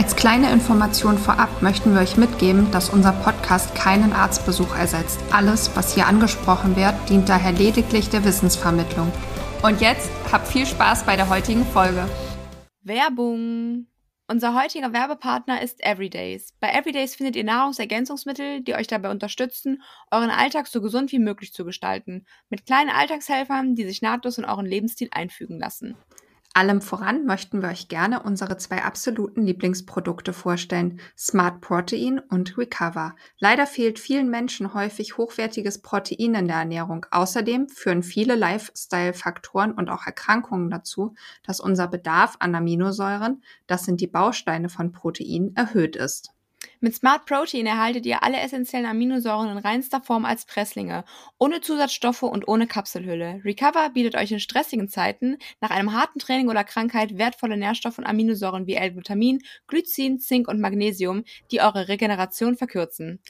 Als kleine Information vorab möchten wir euch mitgeben, dass unser Podcast keinen Arztbesuch ersetzt. Alles, was hier angesprochen wird, dient daher lediglich der Wissensvermittlung. Und jetzt habt viel Spaß bei der heutigen Folge. Werbung. Unser heutiger Werbepartner ist Everydays. Bei Everydays findet ihr Nahrungsergänzungsmittel, die euch dabei unterstützen, euren Alltag so gesund wie möglich zu gestalten. Mit kleinen Alltagshelfern, die sich nahtlos in euren Lebensstil einfügen lassen. Allem voran möchten wir euch gerne unsere zwei absoluten Lieblingsprodukte vorstellen, Smart Protein und Recover. Leider fehlt vielen Menschen häufig hochwertiges Protein in der Ernährung. Außerdem führen viele Lifestyle-Faktoren und auch Erkrankungen dazu, dass unser Bedarf an Aminosäuren, das sind die Bausteine von Protein, erhöht ist. Mit Smart Protein erhaltet ihr alle essentiellen Aminosäuren in reinster Form als Presslinge, ohne Zusatzstoffe und ohne Kapselhülle. Recover bietet euch in stressigen Zeiten nach einem harten Training oder Krankheit wertvolle Nährstoffe und Aminosäuren wie L-Glutamin, Glycin, Zink und Magnesium, die eure Regeneration verkürzen.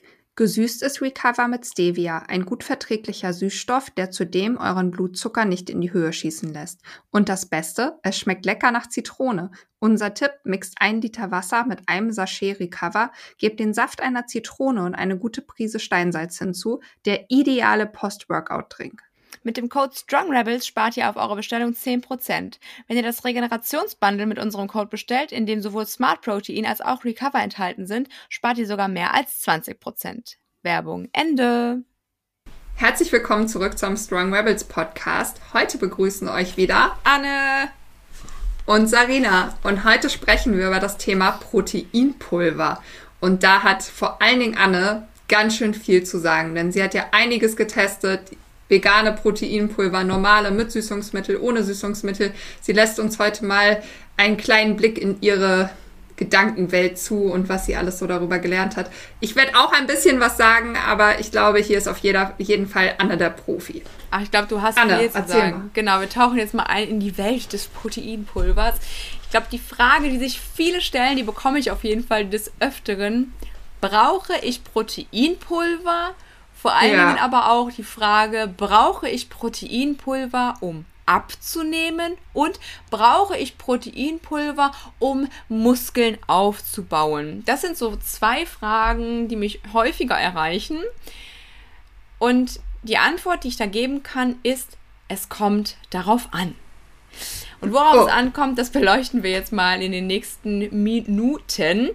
Gesüßt ist Recover mit Stevia, ein gut verträglicher Süßstoff, der zudem euren Blutzucker nicht in die Höhe schießen lässt. Und das Beste, es schmeckt lecker nach Zitrone. Unser Tipp, mixt ein Liter Wasser mit einem Sachet Recover, gebt den Saft einer Zitrone und eine gute Prise Steinsalz hinzu, der ideale Post-Workout-Drink. Mit dem Code StrongRebels spart ihr auf eure Bestellung 10%. Wenn ihr das Regenerationsbundle mit unserem Code bestellt, in dem sowohl Smart Protein als auch Recover enthalten sind, spart ihr sogar mehr als 20%. Werbung Ende. Herzlich willkommen zurück zum Strong Rebels Podcast. Heute begrüßen euch wieder Anne und Sarina. Und heute sprechen wir über das Thema Proteinpulver. Und da hat vor allen Dingen Anne ganz schön viel zu sagen, denn sie hat ja einiges getestet vegane Proteinpulver, normale mit Süßungsmittel, ohne Süßungsmittel. Sie lässt uns heute mal einen kleinen Blick in ihre Gedankenwelt zu und was sie alles so darüber gelernt hat. Ich werde auch ein bisschen was sagen, aber ich glaube, hier ist auf jeder, jeden Fall Anne der Profi. Ach, ich glaube, du hast Anne, viel zu sagen. Mal. Genau, wir tauchen jetzt mal ein in die Welt des Proteinpulvers. Ich glaube, die Frage, die sich viele stellen, die bekomme ich auf jeden Fall des Öfteren. Brauche ich Proteinpulver? Vor allen ja. Dingen aber auch die Frage, brauche ich Proteinpulver, um abzunehmen und brauche ich Proteinpulver, um Muskeln aufzubauen? Das sind so zwei Fragen, die mich häufiger erreichen. Und die Antwort, die ich da geben kann, ist, es kommt darauf an. Und worauf oh. es ankommt, das beleuchten wir jetzt mal in den nächsten Minuten.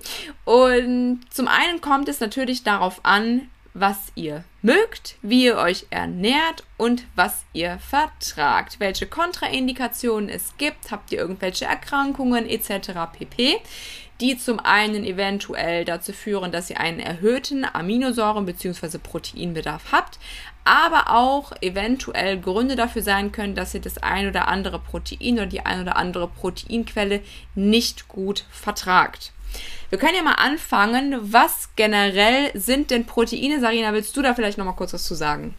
Und zum einen kommt es natürlich darauf an, was ihr mögt, wie ihr euch ernährt und was ihr vertragt, welche Kontraindikationen es gibt, habt ihr irgendwelche Erkrankungen etc. pp, die zum einen eventuell dazu führen, dass ihr einen erhöhten Aminosäuren- bzw. Proteinbedarf habt, aber auch eventuell Gründe dafür sein können, dass ihr das ein oder andere Protein oder die ein oder andere Proteinquelle nicht gut vertragt. Wir können ja mal anfangen. Was generell sind denn Proteine? Sarina, willst du da vielleicht noch mal kurz was zu sagen?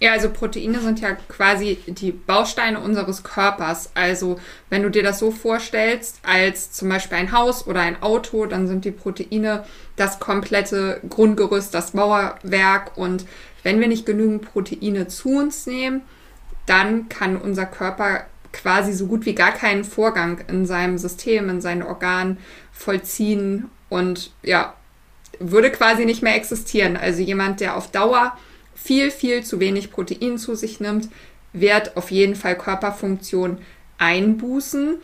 Ja, also Proteine sind ja quasi die Bausteine unseres Körpers. Also wenn du dir das so vorstellst, als zum Beispiel ein Haus oder ein Auto, dann sind die Proteine das komplette Grundgerüst, das Mauerwerk. Und wenn wir nicht genügend Proteine zu uns nehmen, dann kann unser Körper quasi so gut wie gar keinen Vorgang in seinem System, in seinen Organen vollziehen und ja, würde quasi nicht mehr existieren. Also jemand, der auf Dauer viel, viel zu wenig Protein zu sich nimmt, wird auf jeden Fall Körperfunktion einbußen.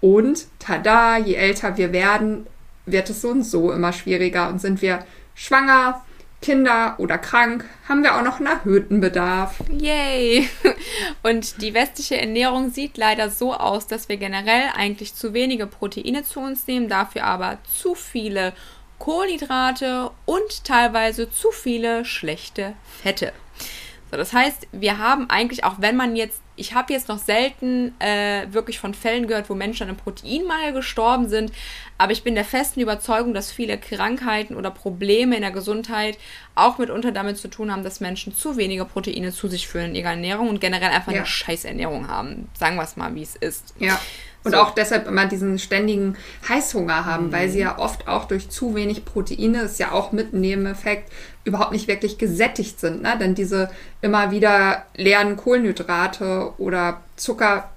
Und tada, je älter wir werden, wird es so und so immer schwieriger. Und sind wir schwanger, Kinder oder krank, haben wir auch noch einen erhöhten Bedarf. Yay! Und die westliche Ernährung sieht leider so aus, dass wir generell eigentlich zu wenige Proteine zu uns nehmen, dafür aber zu viele Kohlenhydrate und teilweise zu viele schlechte Fette. So, das heißt, wir haben eigentlich, auch wenn man jetzt, ich habe jetzt noch selten äh, wirklich von Fällen gehört, wo Menschen an einem Proteinmangel gestorben sind, aber ich bin der festen Überzeugung, dass viele Krankheiten oder Probleme in der Gesundheit auch mitunter damit zu tun haben, dass Menschen zu wenige Proteine zu sich führen in ihrer Ernährung und generell einfach ja. eine Scheißernährung haben. Sagen wir es mal, wie es ist. Ja. Und so. auch deshalb immer diesen ständigen Heißhunger haben, mhm. weil sie ja oft auch durch zu wenig Proteine, ist ja auch mit Nebeneffekt, überhaupt nicht wirklich gesättigt sind. Ne? Denn diese immer wieder leeren Kohlenhydrate oder Zucker,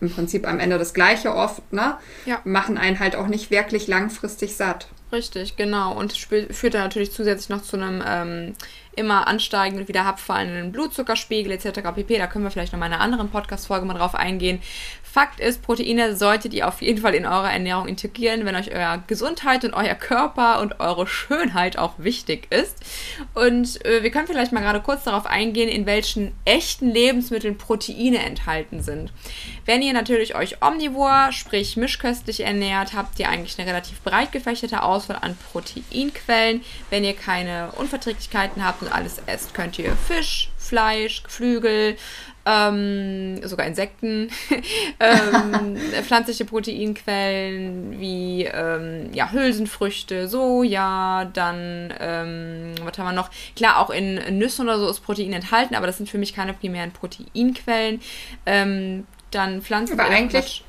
im Prinzip am Ende das gleiche oft, ne? Ja. machen einen halt auch nicht wirklich langfristig satt. Richtig, genau. Und führt dann natürlich zusätzlich noch zu einem ähm, immer ansteigenden und wieder abfallenden Blutzuckerspiegel etc. pp. Da können wir vielleicht noch mal in einer anderen Podcast-Folge mal drauf eingehen. Fakt ist, Proteine solltet ihr auf jeden Fall in eurer Ernährung integrieren, wenn euch eure Gesundheit und euer Körper und eure Schönheit auch wichtig ist. Und äh, wir können vielleicht mal gerade kurz darauf eingehen, in welchen echten Lebensmitteln Proteine enthalten sind. Wenn ihr natürlich euch omnivor, sprich mischköstlich ernährt, habt ihr eigentlich eine relativ breit gefächerte Auswahl an Proteinquellen. Wenn ihr keine Unverträglichkeiten habt und alles esst, könnt ihr Fisch, Fleisch, Geflügel, ähm, sogar Insekten, ähm, pflanzliche Proteinquellen wie ähm, ja, Hülsenfrüchte, Soja, dann, ähm, was haben wir noch? Klar, auch in Nüssen oder so ist Protein enthalten, aber das sind für mich keine primären Proteinquellen. Ähm, dann Pflanzen. Aber eigentlich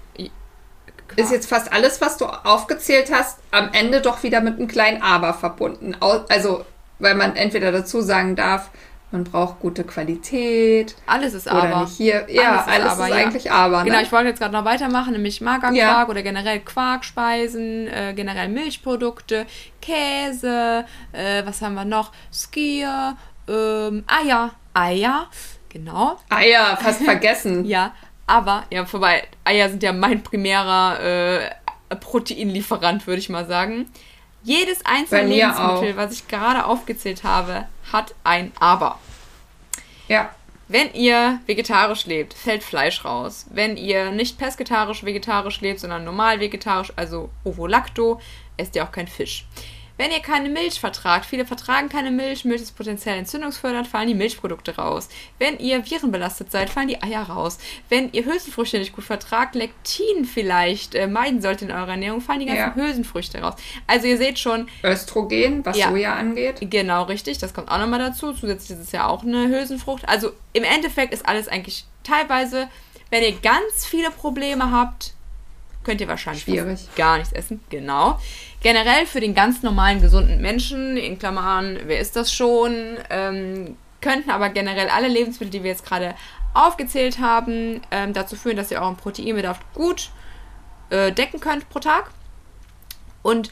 ist jetzt fast alles, was du aufgezählt hast, am Ende doch wieder mit einem kleinen Aber verbunden. Also, weil man entweder dazu sagen darf, man braucht gute Qualität. Alles ist aber. Oder nicht hier. Ja, alles ist, alles aber, ist eigentlich ja. aber. Ne? Genau, ich wollte jetzt gerade noch weitermachen, nämlich Magerquark ja. oder generell Quarkspeisen, äh, generell Milchprodukte, Käse, äh, was haben wir noch? Skier, ähm, Eier. Eier, genau. Eier, fast vergessen. ja, aber, ja, vorbei. Eier sind ja mein primärer äh, Proteinlieferant, würde ich mal sagen. Jedes einzelne Lebensmittel, auch. was ich gerade aufgezählt habe, hat ein Aber. Ja. Wenn ihr vegetarisch lebt, fällt Fleisch raus. Wenn ihr nicht pesketarisch vegetarisch lebt, sondern normal vegetarisch, also Ovo-Lacto, esst ihr auch kein Fisch. Wenn ihr keine Milch vertragt, viele vertragen keine Milch, Milch ist potenziell entzündungsfördernd, fallen die Milchprodukte raus. Wenn ihr virenbelastet seid, fallen die Eier raus. Wenn ihr Hülsenfrüchte nicht gut vertragt, Lektin vielleicht äh, meiden solltet in eurer Ernährung, fallen die ganzen ja. Hülsenfrüchte raus. Also ihr seht schon. Östrogen, was ja, Soja angeht. Genau, richtig. Das kommt auch nochmal dazu. Zusätzlich ist es ja auch eine Hülsenfrucht. Also im Endeffekt ist alles eigentlich teilweise, wenn ihr ganz viele Probleme habt, könnt ihr wahrscheinlich gar nichts essen. Genau. Generell für den ganz normalen, gesunden Menschen, in Klammern, wer ist das schon, ähm, könnten aber generell alle Lebensmittel, die wir jetzt gerade aufgezählt haben, ähm, dazu führen, dass ihr euren Proteinbedarf gut äh, decken könnt pro Tag. Und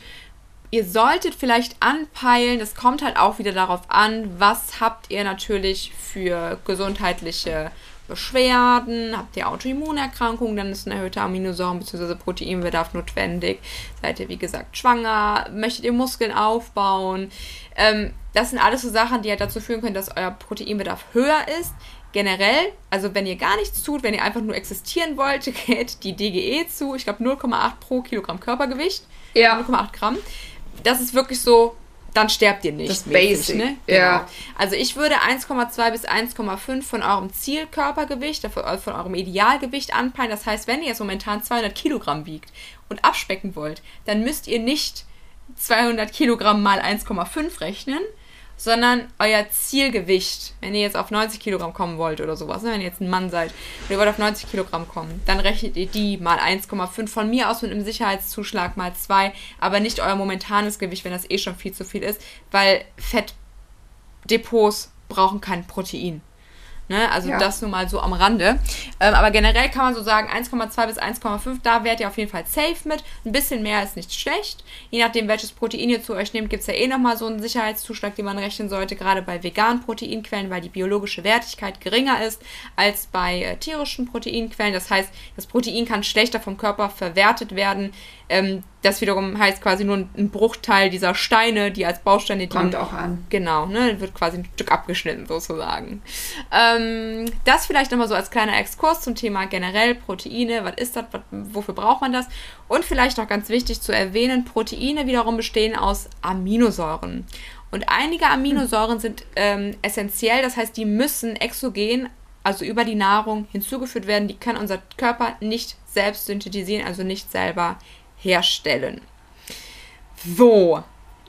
ihr solltet vielleicht anpeilen, das kommt halt auch wieder darauf an, was habt ihr natürlich für gesundheitliche Beschwerden, habt ihr Autoimmunerkrankungen, dann ist ein erhöhter Aminosäuren- bzw. Proteinbedarf notwendig. Seid ihr, wie gesagt, schwanger, möchtet ihr Muskeln aufbauen. Ähm, das sind alles so Sachen, die halt dazu führen können, dass euer Proteinbedarf höher ist. Generell, also wenn ihr gar nichts tut, wenn ihr einfach nur existieren wollt, geht die DGE zu, ich glaube 0,8 pro Kilogramm Körpergewicht. Ja. 0,8 Gramm. Das ist wirklich so dann sterbt ihr nicht. Das Basic, ne? Genau. Ja. Also ich würde 1,2 bis 1,5 von eurem Zielkörpergewicht, äh, von eurem Idealgewicht anpeilen. Das heißt, wenn ihr jetzt momentan 200 Kilogramm wiegt und abspecken wollt, dann müsst ihr nicht 200 Kilogramm mal 1,5 rechnen, sondern euer Zielgewicht, wenn ihr jetzt auf 90 Kilogramm kommen wollt oder sowas, ne, wenn ihr jetzt ein Mann seid und ihr wollt auf 90 Kilogramm kommen, dann rechnet ihr die mal 1,5 von mir aus mit einem Sicherheitszuschlag mal 2, aber nicht euer momentanes Gewicht, wenn das eh schon viel zu viel ist, weil Fettdepots brauchen kein Protein. Ne? Also ja. das nur mal so am Rande. Ähm, aber generell kann man so sagen, 1,2 bis 1,5, da werdet ihr auf jeden Fall safe mit. Ein bisschen mehr ist nicht schlecht. Je nachdem, welches Protein ihr zu euch nehmt, gibt es ja eh nochmal so einen Sicherheitszuschlag, den man rechnen sollte, gerade bei veganen Proteinquellen, weil die biologische Wertigkeit geringer ist als bei äh, tierischen Proteinquellen. Das heißt, das Protein kann schlechter vom Körper verwertet werden. Ähm, das wiederum heißt quasi nur ein Bruchteil dieser Steine, die als Bausteine dienen. Kommt auch an. Genau, ne, wird quasi ein Stück abgeschnitten sozusagen. Ähm, das vielleicht nochmal so als kleiner Exkurs zum Thema generell Proteine. Was ist das? Wofür braucht man das? Und vielleicht auch ganz wichtig zu erwähnen, Proteine wiederum bestehen aus Aminosäuren. Und einige Aminosäuren sind ähm, essentiell, das heißt, die müssen exogen, also über die Nahrung hinzugeführt werden. Die kann unser Körper nicht selbst synthetisieren, also nicht selber herstellen. So,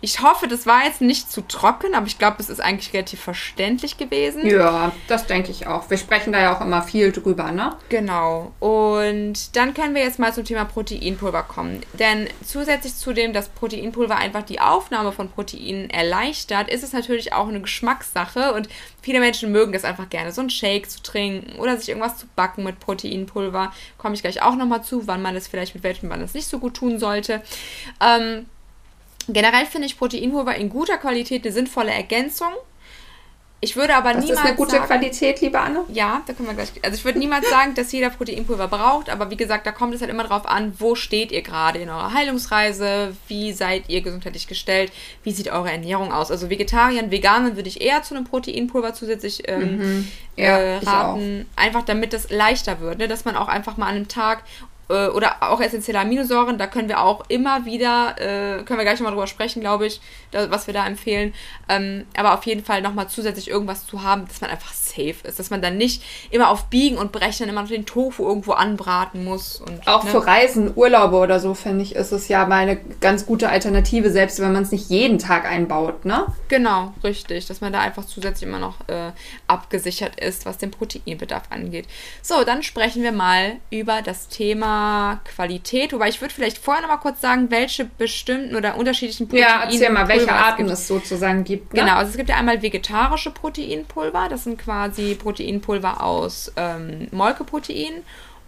ich hoffe, das war jetzt nicht zu trocken, aber ich glaube, es ist eigentlich relativ verständlich gewesen. Ja, das denke ich auch. Wir sprechen da ja auch immer viel drüber, ne? Genau. Und dann können wir jetzt mal zum Thema Proteinpulver kommen. Denn zusätzlich zu dem, dass Proteinpulver einfach die Aufnahme von Proteinen erleichtert, ist es natürlich auch eine Geschmackssache. Und viele Menschen mögen das einfach gerne, so einen Shake zu trinken oder sich irgendwas zu backen mit Proteinpulver. Komme ich gleich auch nochmal zu, wann man das vielleicht mit welchem man das nicht so gut tun sollte. Ähm, Generell finde ich Proteinpulver in guter Qualität eine sinnvolle Ergänzung. Ich würde aber das niemals. Das ist eine gute sagen, Qualität, liebe Anne? Ja, da können wir gleich. Also, ich würde niemals sagen, dass jeder Proteinpulver braucht, aber wie gesagt, da kommt es halt immer darauf an, wo steht ihr gerade in eurer Heilungsreise, wie seid ihr gesundheitlich gestellt, wie sieht eure Ernährung aus. Also, Vegetariern, Veganen würde ich eher zu einem Proteinpulver zusätzlich ähm, mhm. ja, äh, raten, einfach damit das leichter wird, ne? dass man auch einfach mal an einem Tag äh, oder auch essentielle Aminosäuren, da können wir auch immer wieder, äh, können wir gleich nochmal drüber sprechen, glaube ich, da, was wir da empfehlen. Ähm, aber auf jeden Fall nochmal zusätzlich irgendwas zu haben, dass man einfach safe ist, dass man dann nicht immer auf Biegen und Brechen immer noch den Tofu irgendwo anbraten muss. Und, auch ne? für Reisen, Urlaube oder so, finde ich, ist es ja mal eine ganz gute Alternative, selbst wenn man es nicht jeden Tag einbaut, ne? Genau, richtig, dass man da einfach zusätzlich immer noch äh, abgesichert ist, was den Proteinbedarf angeht. So, dann sprechen wir mal über das Thema Qualität. Wobei ich würde vielleicht vorher noch mal kurz sagen, welche bestimmten oder unterschiedlichen Proteine. Ja, erzähl mal, welche Arten es, es sozusagen gibt. Ne? Genau, also es gibt ja einmal vegetarische Proteinpulver. Das sind quasi Proteinpulver aus ähm, Molkeprotein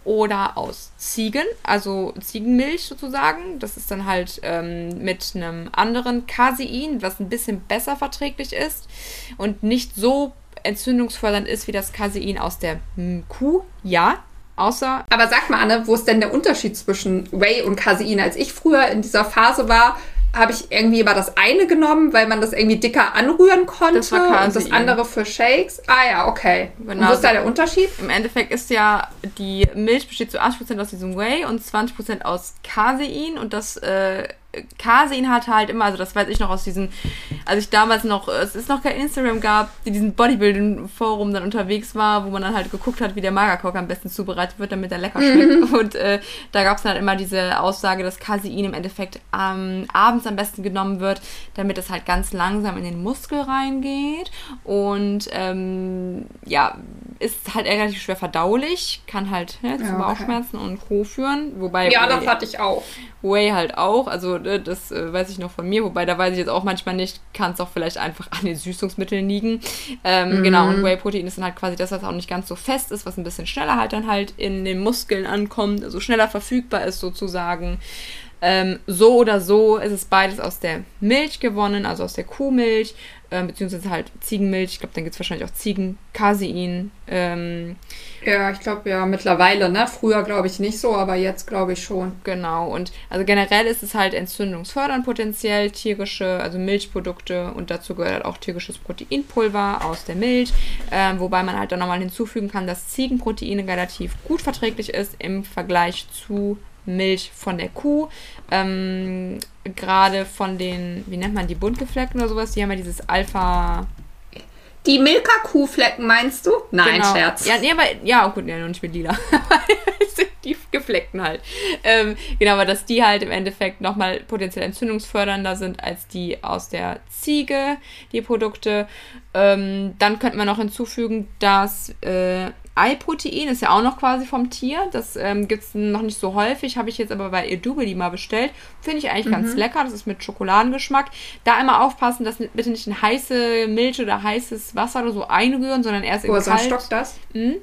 oder aus Ziegen, also Ziegenmilch sozusagen. Das ist dann halt ähm, mit einem anderen Casein, was ein bisschen besser verträglich ist und nicht so entzündungsfördernd ist wie das Casein aus der Kuh. Ja, Außer. Aber sag mal, Anne, wo ist denn der Unterschied zwischen Whey und Casein? Als ich früher in dieser Phase war, habe ich irgendwie immer das eine genommen, weil man das irgendwie dicker anrühren konnte das und das andere für Shakes. Ah ja, okay. Genau. Und wo ist da der Unterschied? Im Endeffekt ist ja die Milch besteht zu 80% aus diesem Whey und 20% aus Casein und das äh, Casein hatte halt immer, also das weiß ich noch aus diesen, als ich damals noch, es ist noch kein Instagram gab, die diesen Bodybuilding-Forum dann unterwegs war, wo man dann halt geguckt hat, wie der Magerkock am besten zubereitet wird, damit er lecker schmeckt. Mhm. Und äh, da gab es dann halt immer diese Aussage, dass Casein im Endeffekt ähm, abends am besten genommen wird, damit es halt ganz langsam in den Muskel reingeht. Und ähm, ja, ist halt relativ schwer verdaulich, kann halt ne, zu ja, okay. Bauchschmerzen und Co. führen. Wobei ja, das hatte ich auch. Whey halt auch, also ne, das äh, weiß ich noch von mir, wobei da weiß ich jetzt auch manchmal nicht, kann es auch vielleicht einfach an den Süßungsmitteln liegen. Ähm, mhm. Genau, und Whey-Protein ist dann halt quasi das, was auch nicht ganz so fest ist, was ein bisschen schneller halt dann halt in den Muskeln ankommt, also schneller verfügbar ist sozusagen. Ähm, so oder so ist es beides aus der Milch gewonnen, also aus der Kuhmilch, ähm, beziehungsweise halt Ziegenmilch. Ich glaube, dann gibt es wahrscheinlich auch Ziegencasein. Ähm, ja, ich glaube ja mittlerweile, ne? Früher glaube ich nicht so, aber jetzt glaube ich schon. Genau, und also generell ist es halt entzündungsfördernd potenziell, tierische, also Milchprodukte und dazu gehört halt auch tierisches Proteinpulver aus der Milch, ähm, wobei man halt dann nochmal hinzufügen kann, dass Ziegenprotein relativ gut verträglich ist im Vergleich zu Milch von der Kuh. Ähm, Gerade von den, wie nennt man die, Buntgefleckten oder sowas, die haben ja dieses Alpha. Die Milka-Kuhflecken meinst du? Nein, genau. Scherz. Ja, nee, aber, ja, gut, ja, noch nicht mit lila. die Gefleckten halt. Ähm, genau, aber dass die halt im Endeffekt nochmal potenziell entzündungsfördernder sind als die aus der Ziege, die Produkte. Ähm, dann könnte man noch hinzufügen, dass äh, Eiprotein ist ja auch noch quasi vom Tier. Das ähm, gibt es noch nicht so häufig. Habe ich jetzt aber bei Edubeli mal bestellt. Finde ich eigentlich mhm. ganz lecker. Das ist mit Schokoladengeschmack. Da immer aufpassen, dass bitte nicht in heiße Milch oder heißes Wasser oder so einrühren, sondern erst in Woher kalt. stockt das? Mhm.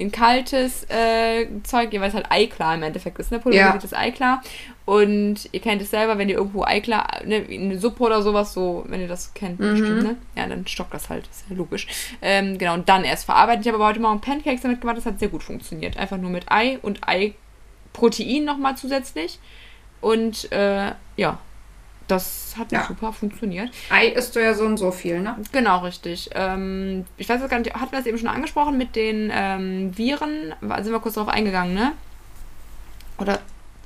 In kaltes äh, Zeug, weil es halt Eiklar im Endeffekt ist. Ne? Pulverisiertes ja. Eiklar. Und ihr kennt es selber, wenn ihr irgendwo Eiklar, ne, eine Suppe oder sowas, so, wenn ihr das kennt, mhm. bestimmt, ne? Ja, dann stockt das halt, ist ja logisch. Ähm, genau, und dann erst verarbeiten. Ich habe aber heute Morgen Pancakes damit gemacht, das hat sehr gut funktioniert. Einfach nur mit Ei und Ei-Protein nochmal zusätzlich. Und äh, ja, das hat ja. super funktioniert. Ei isst du ja so und so viel, ne? Genau, richtig. Ähm, ich weiß gar nicht, hatten wir das eben schon angesprochen mit den ähm, Viren? Sind wir kurz darauf eingegangen, ne? Oder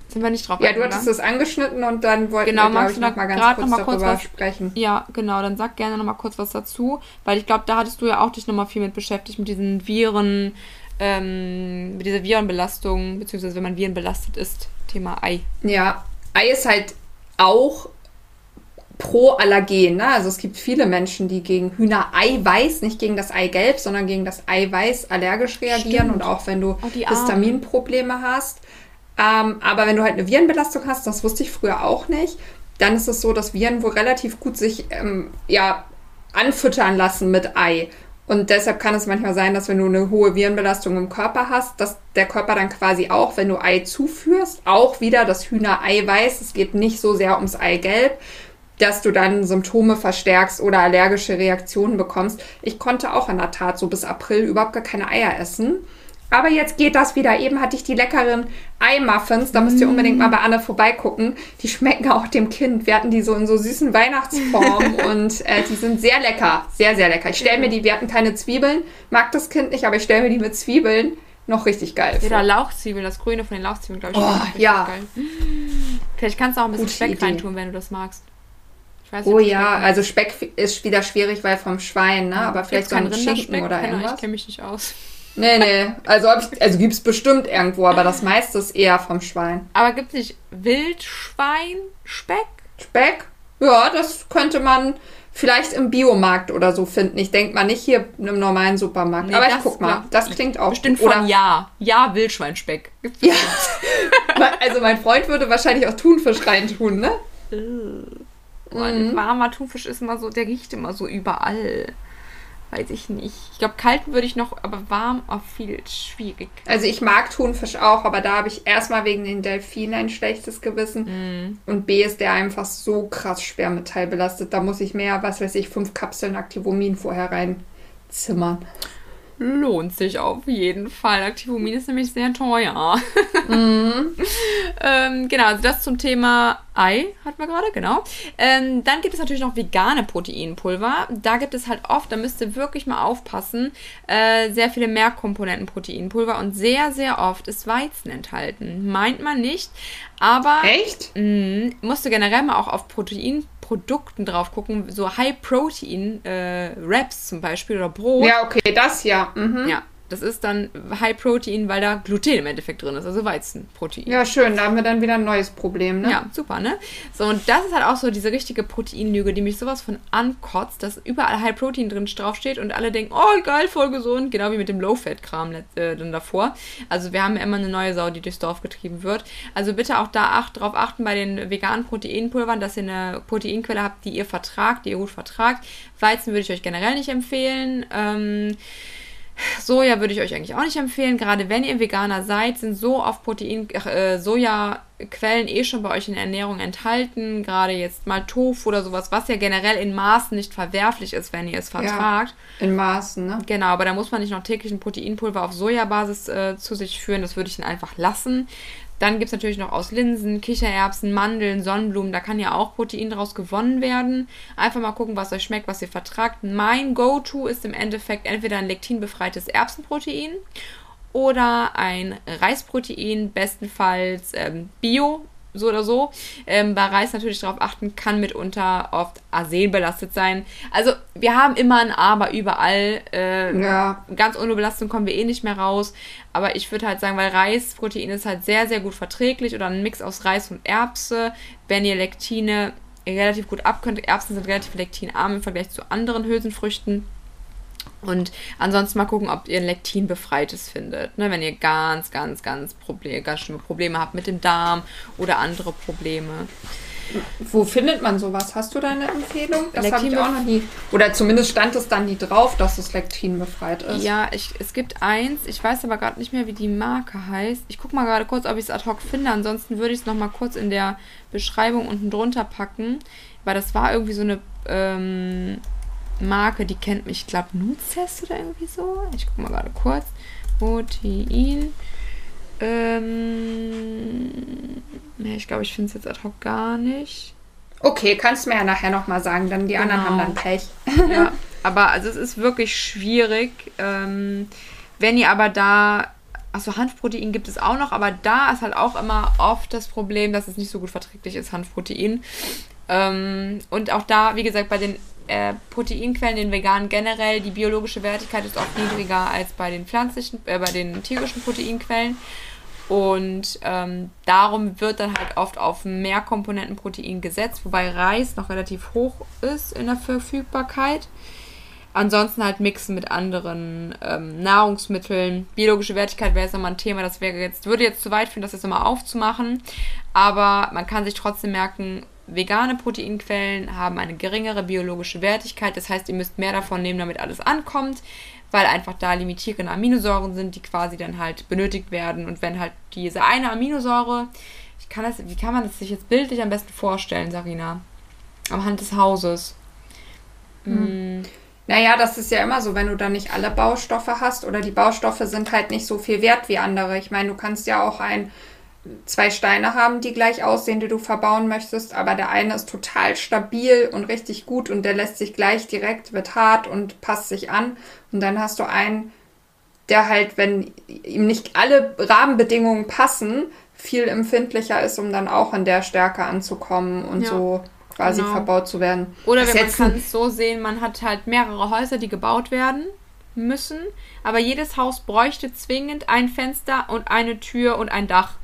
Sind wir nicht drauf Ja, du hattest es angeschnitten und dann wollten genau, wir, glaube ich, noch mal ganz kurz noch mal darüber was, sprechen. Ja, genau, dann sag gerne noch mal kurz was dazu, weil ich glaube, da hattest du ja auch dich noch mal viel mit beschäftigt, mit diesen Viren, ähm, mit dieser Virenbelastung, beziehungsweise wenn man Viren belastet ist, Thema Ei. Ja, Ei ist halt auch pro Allergen. Ne? Also es gibt viele Menschen, die gegen Hühnereiweiß, nicht gegen das Eigelb, sondern gegen das Eiweiß allergisch reagieren. Stimmt. Und auch wenn du oh, Histaminprobleme hast. Ähm, aber wenn du halt eine Virenbelastung hast, das wusste ich früher auch nicht, dann ist es so, dass Viren wohl relativ gut sich ähm, ja, anfüttern lassen mit Ei. Und deshalb kann es manchmal sein, dass wenn du eine hohe Virenbelastung im Körper hast, dass der Körper dann quasi auch, wenn du Ei zuführst, auch wieder das Hühnereiweiß, es geht nicht so sehr ums Eigelb, dass du dann Symptome verstärkst oder allergische Reaktionen bekommst. Ich konnte auch in der Tat so bis April überhaupt gar keine Eier essen. Aber jetzt geht das wieder. Eben hatte ich die leckeren Eimuffins. Da müsst ihr unbedingt mal bei Anne vorbeigucken. Die schmecken auch dem Kind. Wir hatten die so in so süßen Weihnachtsformen und äh, die sind sehr lecker. Sehr, sehr lecker. Ich stelle mir die, wir hatten keine Zwiebeln. Mag das Kind nicht, aber ich stelle mir die mit Zwiebeln noch richtig geil. Oder Lauchzwiebeln, das Grüne von den Lauchzwiebeln, glaube ich. Oh, ja. Geil. Vielleicht kannst du auch ein bisschen Gute Speck Idee. reintun, wenn du das magst. Weiß, oh ja, also Speck ist wieder schwierig, weil vom Schwein, ne? Aber vielleicht so ein Schinken oder irgendwas. Ich kenne mich nicht aus. Nee, nee. Also, also gibt es bestimmt irgendwo, aber das meiste ist eher vom Schwein. Aber gibt es nicht Wildschwein-Speck? Speck? Ja, das könnte man vielleicht im Biomarkt oder so finden. Ich denke mal nicht hier im normalen Supermarkt. Nee, aber ich guck mal. Das klingt auch Bestimmt gut. von Ja. Ja, Wildschweinspeck. Ja. also mein Freund würde wahrscheinlich auch Thunfisch reintun, ne? Boah, mhm. warmer Thunfisch ist immer so, der riecht immer so überall. Weiß ich nicht. Ich glaube, kalten würde ich noch, aber warm auch viel schwierig. Also ich mag Thunfisch auch, aber da habe ich erstmal wegen den Delfinen ein schlechtes Gewissen. Mhm. Und B ist der einfach so krass schwermetallbelastet. Da muss ich mehr, was weiß ich, fünf Kapseln Aktivomin vorher reinzimmern lohnt sich auf jeden Fall. Activomin ist nämlich sehr teuer. Mhm. ähm, genau, also das zum Thema Ei hatten wir gerade, genau. Ähm, dann gibt es natürlich noch vegane Proteinpulver. Da gibt es halt oft, da müsst ihr wirklich mal aufpassen, äh, sehr viele Mehrkomponenten Proteinpulver und sehr, sehr oft ist Weizen enthalten. Meint man nicht, aber. Echt? Mh, musst du generell mal auch auf Protein Produkten drauf gucken, so High-Protein-Wraps äh, zum Beispiel oder Brot. Ja, okay, das ja. Mhm. Ja, das ist dann High Protein, weil da Gluten im Endeffekt drin ist, also Weizenprotein. Ja, schön, da haben wir dann wieder ein neues Problem, ne? Ja, super, ne? So, und das ist halt auch so diese richtige Proteinlüge, die mich sowas von ankotzt, dass überall High Protein drin draufsteht und alle denken, oh geil, voll gesund, genau wie mit dem Low-Fat-Kram äh, dann davor. Also wir haben ja immer eine neue Sau, die durchs Dorf getrieben wird. Also bitte auch da acht, drauf achten bei den veganen Proteinpulvern, dass ihr eine Proteinquelle habt, die ihr vertragt, die ihr gut vertragt. Weizen würde ich euch generell nicht empfehlen. Ähm, Soja würde ich euch eigentlich auch nicht empfehlen. Gerade wenn ihr Veganer seid, sind so oft Protein, äh, Sojaquellen eh schon bei euch in der Ernährung enthalten. Gerade jetzt mal Tofu oder sowas, was ja generell in Maßen nicht verwerflich ist, wenn ihr es vertragt. Ja, in Maßen, ne? Genau, aber da muss man nicht noch täglich ein Proteinpulver auf Sojabasis äh, zu sich führen. Das würde ich dann einfach lassen. Dann gibt es natürlich noch aus Linsen, Kichererbsen, Mandeln, Sonnenblumen. Da kann ja auch Protein draus gewonnen werden. Einfach mal gucken, was euch schmeckt, was ihr vertragt. Mein Go-To ist im Endeffekt entweder ein lektinbefreites Erbsenprotein oder ein Reisprotein, bestenfalls ähm, Bio so oder so. Ähm, bei Reis natürlich darauf achten, kann mitunter oft Arsen belastet sein. Also wir haben immer ein Aber überall. Äh, ja. Ganz ohne Belastung kommen wir eh nicht mehr raus. Aber ich würde halt sagen, weil Reisprotein ist halt sehr, sehr gut verträglich oder ein Mix aus Reis und Erbse. Wenn ihr Lektine relativ gut abkönnt, Erbsen sind relativ lektinarm im Vergleich zu anderen Hülsenfrüchten. Und ansonsten mal gucken, ob ihr ein Lektin befreites findet. Ne, wenn ihr ganz, ganz, ganz, Problem, ganz schlimme Probleme habt mit dem Darm oder andere Probleme. Wo findet man sowas? Hast du da eine Empfehlung? Das habe ich auch noch nie. Oder zumindest stand es dann nie drauf, dass es Lektin befreit ist. Ja, ich, es gibt eins. Ich weiß aber gerade nicht mehr, wie die Marke heißt. Ich gucke mal gerade kurz, ob ich es ad hoc finde. Ansonsten würde ich es nochmal kurz in der Beschreibung unten drunter packen. Weil das war irgendwie so eine ähm, Marke, die kennt mich, ich glaube, Nuzest oder irgendwie so. Ich gucke mal gerade kurz. Protein. Ähm, ne, ich glaube, ich finde es jetzt ad hoc gar nicht. Okay, kannst du mir ja nachher nochmal sagen, dann die genau. anderen haben dann Pech. ja, aber also es ist wirklich schwierig. Ähm, wenn ihr aber da Achso, Hanfprotein gibt es auch noch, aber da ist halt auch immer oft das Problem, dass es nicht so gut verträglich ist, Hanfprotein. Ähm, und auch da, wie gesagt, bei den äh, Proteinquellen, den veganen generell, die biologische Wertigkeit ist oft niedriger als bei den pflanzlichen, äh, bei den tierischen Proteinquellen. Und ähm, darum wird dann halt oft auf mehr Komponenten Protein gesetzt, wobei Reis noch relativ hoch ist in der Verfügbarkeit. Ansonsten halt mixen mit anderen ähm, Nahrungsmitteln. Biologische Wertigkeit wäre jetzt nochmal ein Thema, das wäre jetzt, würde jetzt zu weit führen, das jetzt nochmal aufzumachen. Aber man kann sich trotzdem merken, vegane Proteinquellen haben eine geringere biologische Wertigkeit. Das heißt, ihr müsst mehr davon nehmen, damit alles ankommt, weil einfach da limitierende Aminosäuren sind, die quasi dann halt benötigt werden. Und wenn halt diese eine Aminosäure, ich kann das, wie kann man das sich jetzt bildlich am besten vorstellen, Sarina? Am Hand des Hauses. Hm. Naja, das ist ja immer so, wenn du dann nicht alle Baustoffe hast oder die Baustoffe sind halt nicht so viel wert wie andere. Ich meine, du kannst ja auch ein zwei Steine haben, die gleich aussehen, die du verbauen möchtest, aber der eine ist total stabil und richtig gut und der lässt sich gleich direkt, wird hart und passt sich an. Und dann hast du einen, der halt, wenn ihm nicht alle Rahmenbedingungen passen, viel empfindlicher ist, um dann auch in der Stärke anzukommen und ja, so quasi genau. verbaut zu werden. Oder wenn man kann es so sehen, man hat halt mehrere Häuser, die gebaut werden müssen, aber jedes Haus bräuchte zwingend ein Fenster und eine Tür und ein Dach.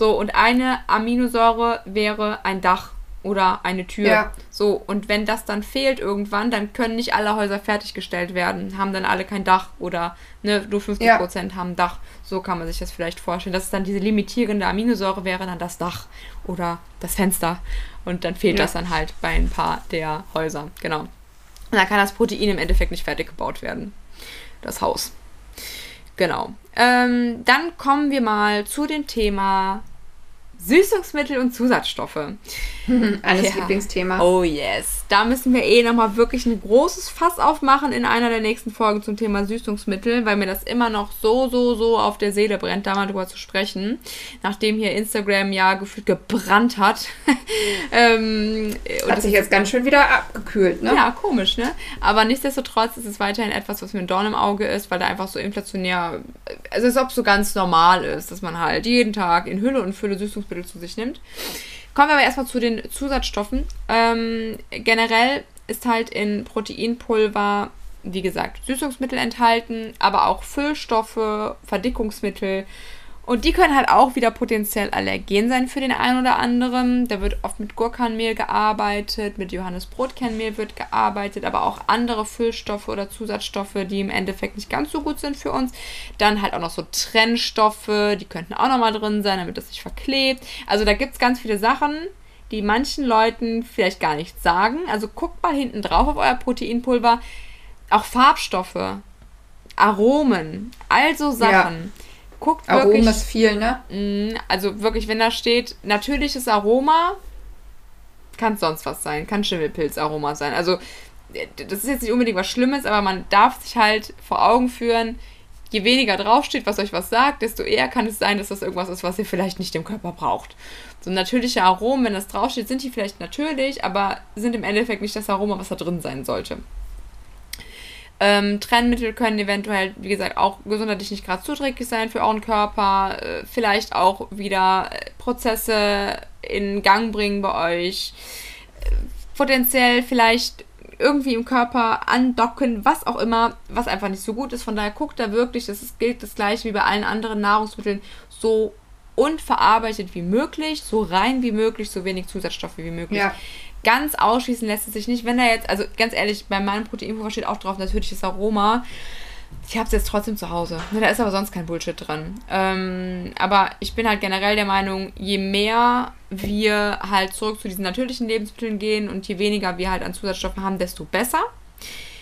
So, und eine Aminosäure wäre ein Dach oder eine Tür. Ja. So, und wenn das dann fehlt irgendwann, dann können nicht alle Häuser fertiggestellt werden, haben dann alle kein Dach oder ne, nur 50% ja. haben Dach. So kann man sich das vielleicht vorstellen. Das ist dann diese limitierende Aminosäure wäre dann das Dach oder das Fenster. Und dann fehlt ja. das dann halt bei ein paar der Häuser. Genau. Und dann kann das Protein im Endeffekt nicht fertig gebaut werden. Das Haus. Genau. Ähm, dann kommen wir mal zu dem Thema Süßungsmittel und Zusatzstoffe. Alles ja. Lieblingsthema. Oh yes. Da müssen wir eh nochmal wirklich ein großes Fass aufmachen in einer der nächsten Folgen zum Thema Süßungsmittel, weil mir das immer noch so, so, so auf der Seele brennt, da mal drüber zu sprechen. Nachdem hier Instagram ja gefühlt gebrannt hat. ähm, hat sich jetzt ganz schön wieder abgekühlt, ne? Ja, komisch, ne? Aber nichtsdestotrotz ist es weiterhin etwas, was mir ein Dorn im Auge ist, weil da einfach so inflationär, also als ob es so ganz normal ist, dass man halt jeden Tag in Hülle und Fülle Süßungsmittel Lebensmittel zu sich nimmt. Kommen wir aber erstmal zu den Zusatzstoffen. Ähm, generell ist halt in Proteinpulver, wie gesagt, Süßungsmittel enthalten, aber auch Füllstoffe, Verdickungsmittel und die können halt auch wieder potenziell allergen sein für den einen oder anderen. Da wird oft mit Gurkenmehl gearbeitet, mit Johannesbrotkernmehl wird gearbeitet, aber auch andere Füllstoffe oder Zusatzstoffe, die im Endeffekt nicht ganz so gut sind für uns. Dann halt auch noch so Trennstoffe, die könnten auch nochmal drin sein, damit das sich verklebt. Also da gibt es ganz viele Sachen, die manchen Leuten vielleicht gar nichts sagen. Also guckt mal hinten drauf auf euer Proteinpulver. Auch Farbstoffe, Aromen, also Sachen. Ja guckt Aromen wirklich. Aromen ist viel, ne? Mm, also wirklich, wenn da steht, natürliches Aroma, kann sonst was sein. Kann Schimmelpilzaroma sein. Also, das ist jetzt nicht unbedingt was Schlimmes, aber man darf sich halt vor Augen führen, je weniger draufsteht, was euch was sagt, desto eher kann es sein, dass das irgendwas ist, was ihr vielleicht nicht im Körper braucht. So natürliche Aromen, wenn das draufsteht, sind die vielleicht natürlich, aber sind im Endeffekt nicht das Aroma, was da drin sein sollte. Ähm, Trennmittel können eventuell, wie gesagt, auch gesundheitlich nicht gerade zuträglich sein für euren Körper. Äh, vielleicht auch wieder äh, Prozesse in Gang bringen bei euch. Äh, potenziell vielleicht irgendwie im Körper andocken, was auch immer, was einfach nicht so gut ist. Von daher guckt da wirklich, das ist, gilt das gleiche wie bei allen anderen Nahrungsmitteln, so unverarbeitet wie möglich, so rein wie möglich, so wenig Zusatzstoffe wie möglich. Ja ganz ausschließen lässt es sich nicht. Wenn da jetzt, also ganz ehrlich, bei meinem Proteinpulver steht auch drauf natürliches Aroma. Ich habe es jetzt trotzdem zu Hause. Ne, da ist aber sonst kein Bullshit drin. Ähm, aber ich bin halt generell der Meinung, je mehr wir halt zurück zu diesen natürlichen Lebensmitteln gehen und je weniger wir halt an Zusatzstoffen haben, desto besser.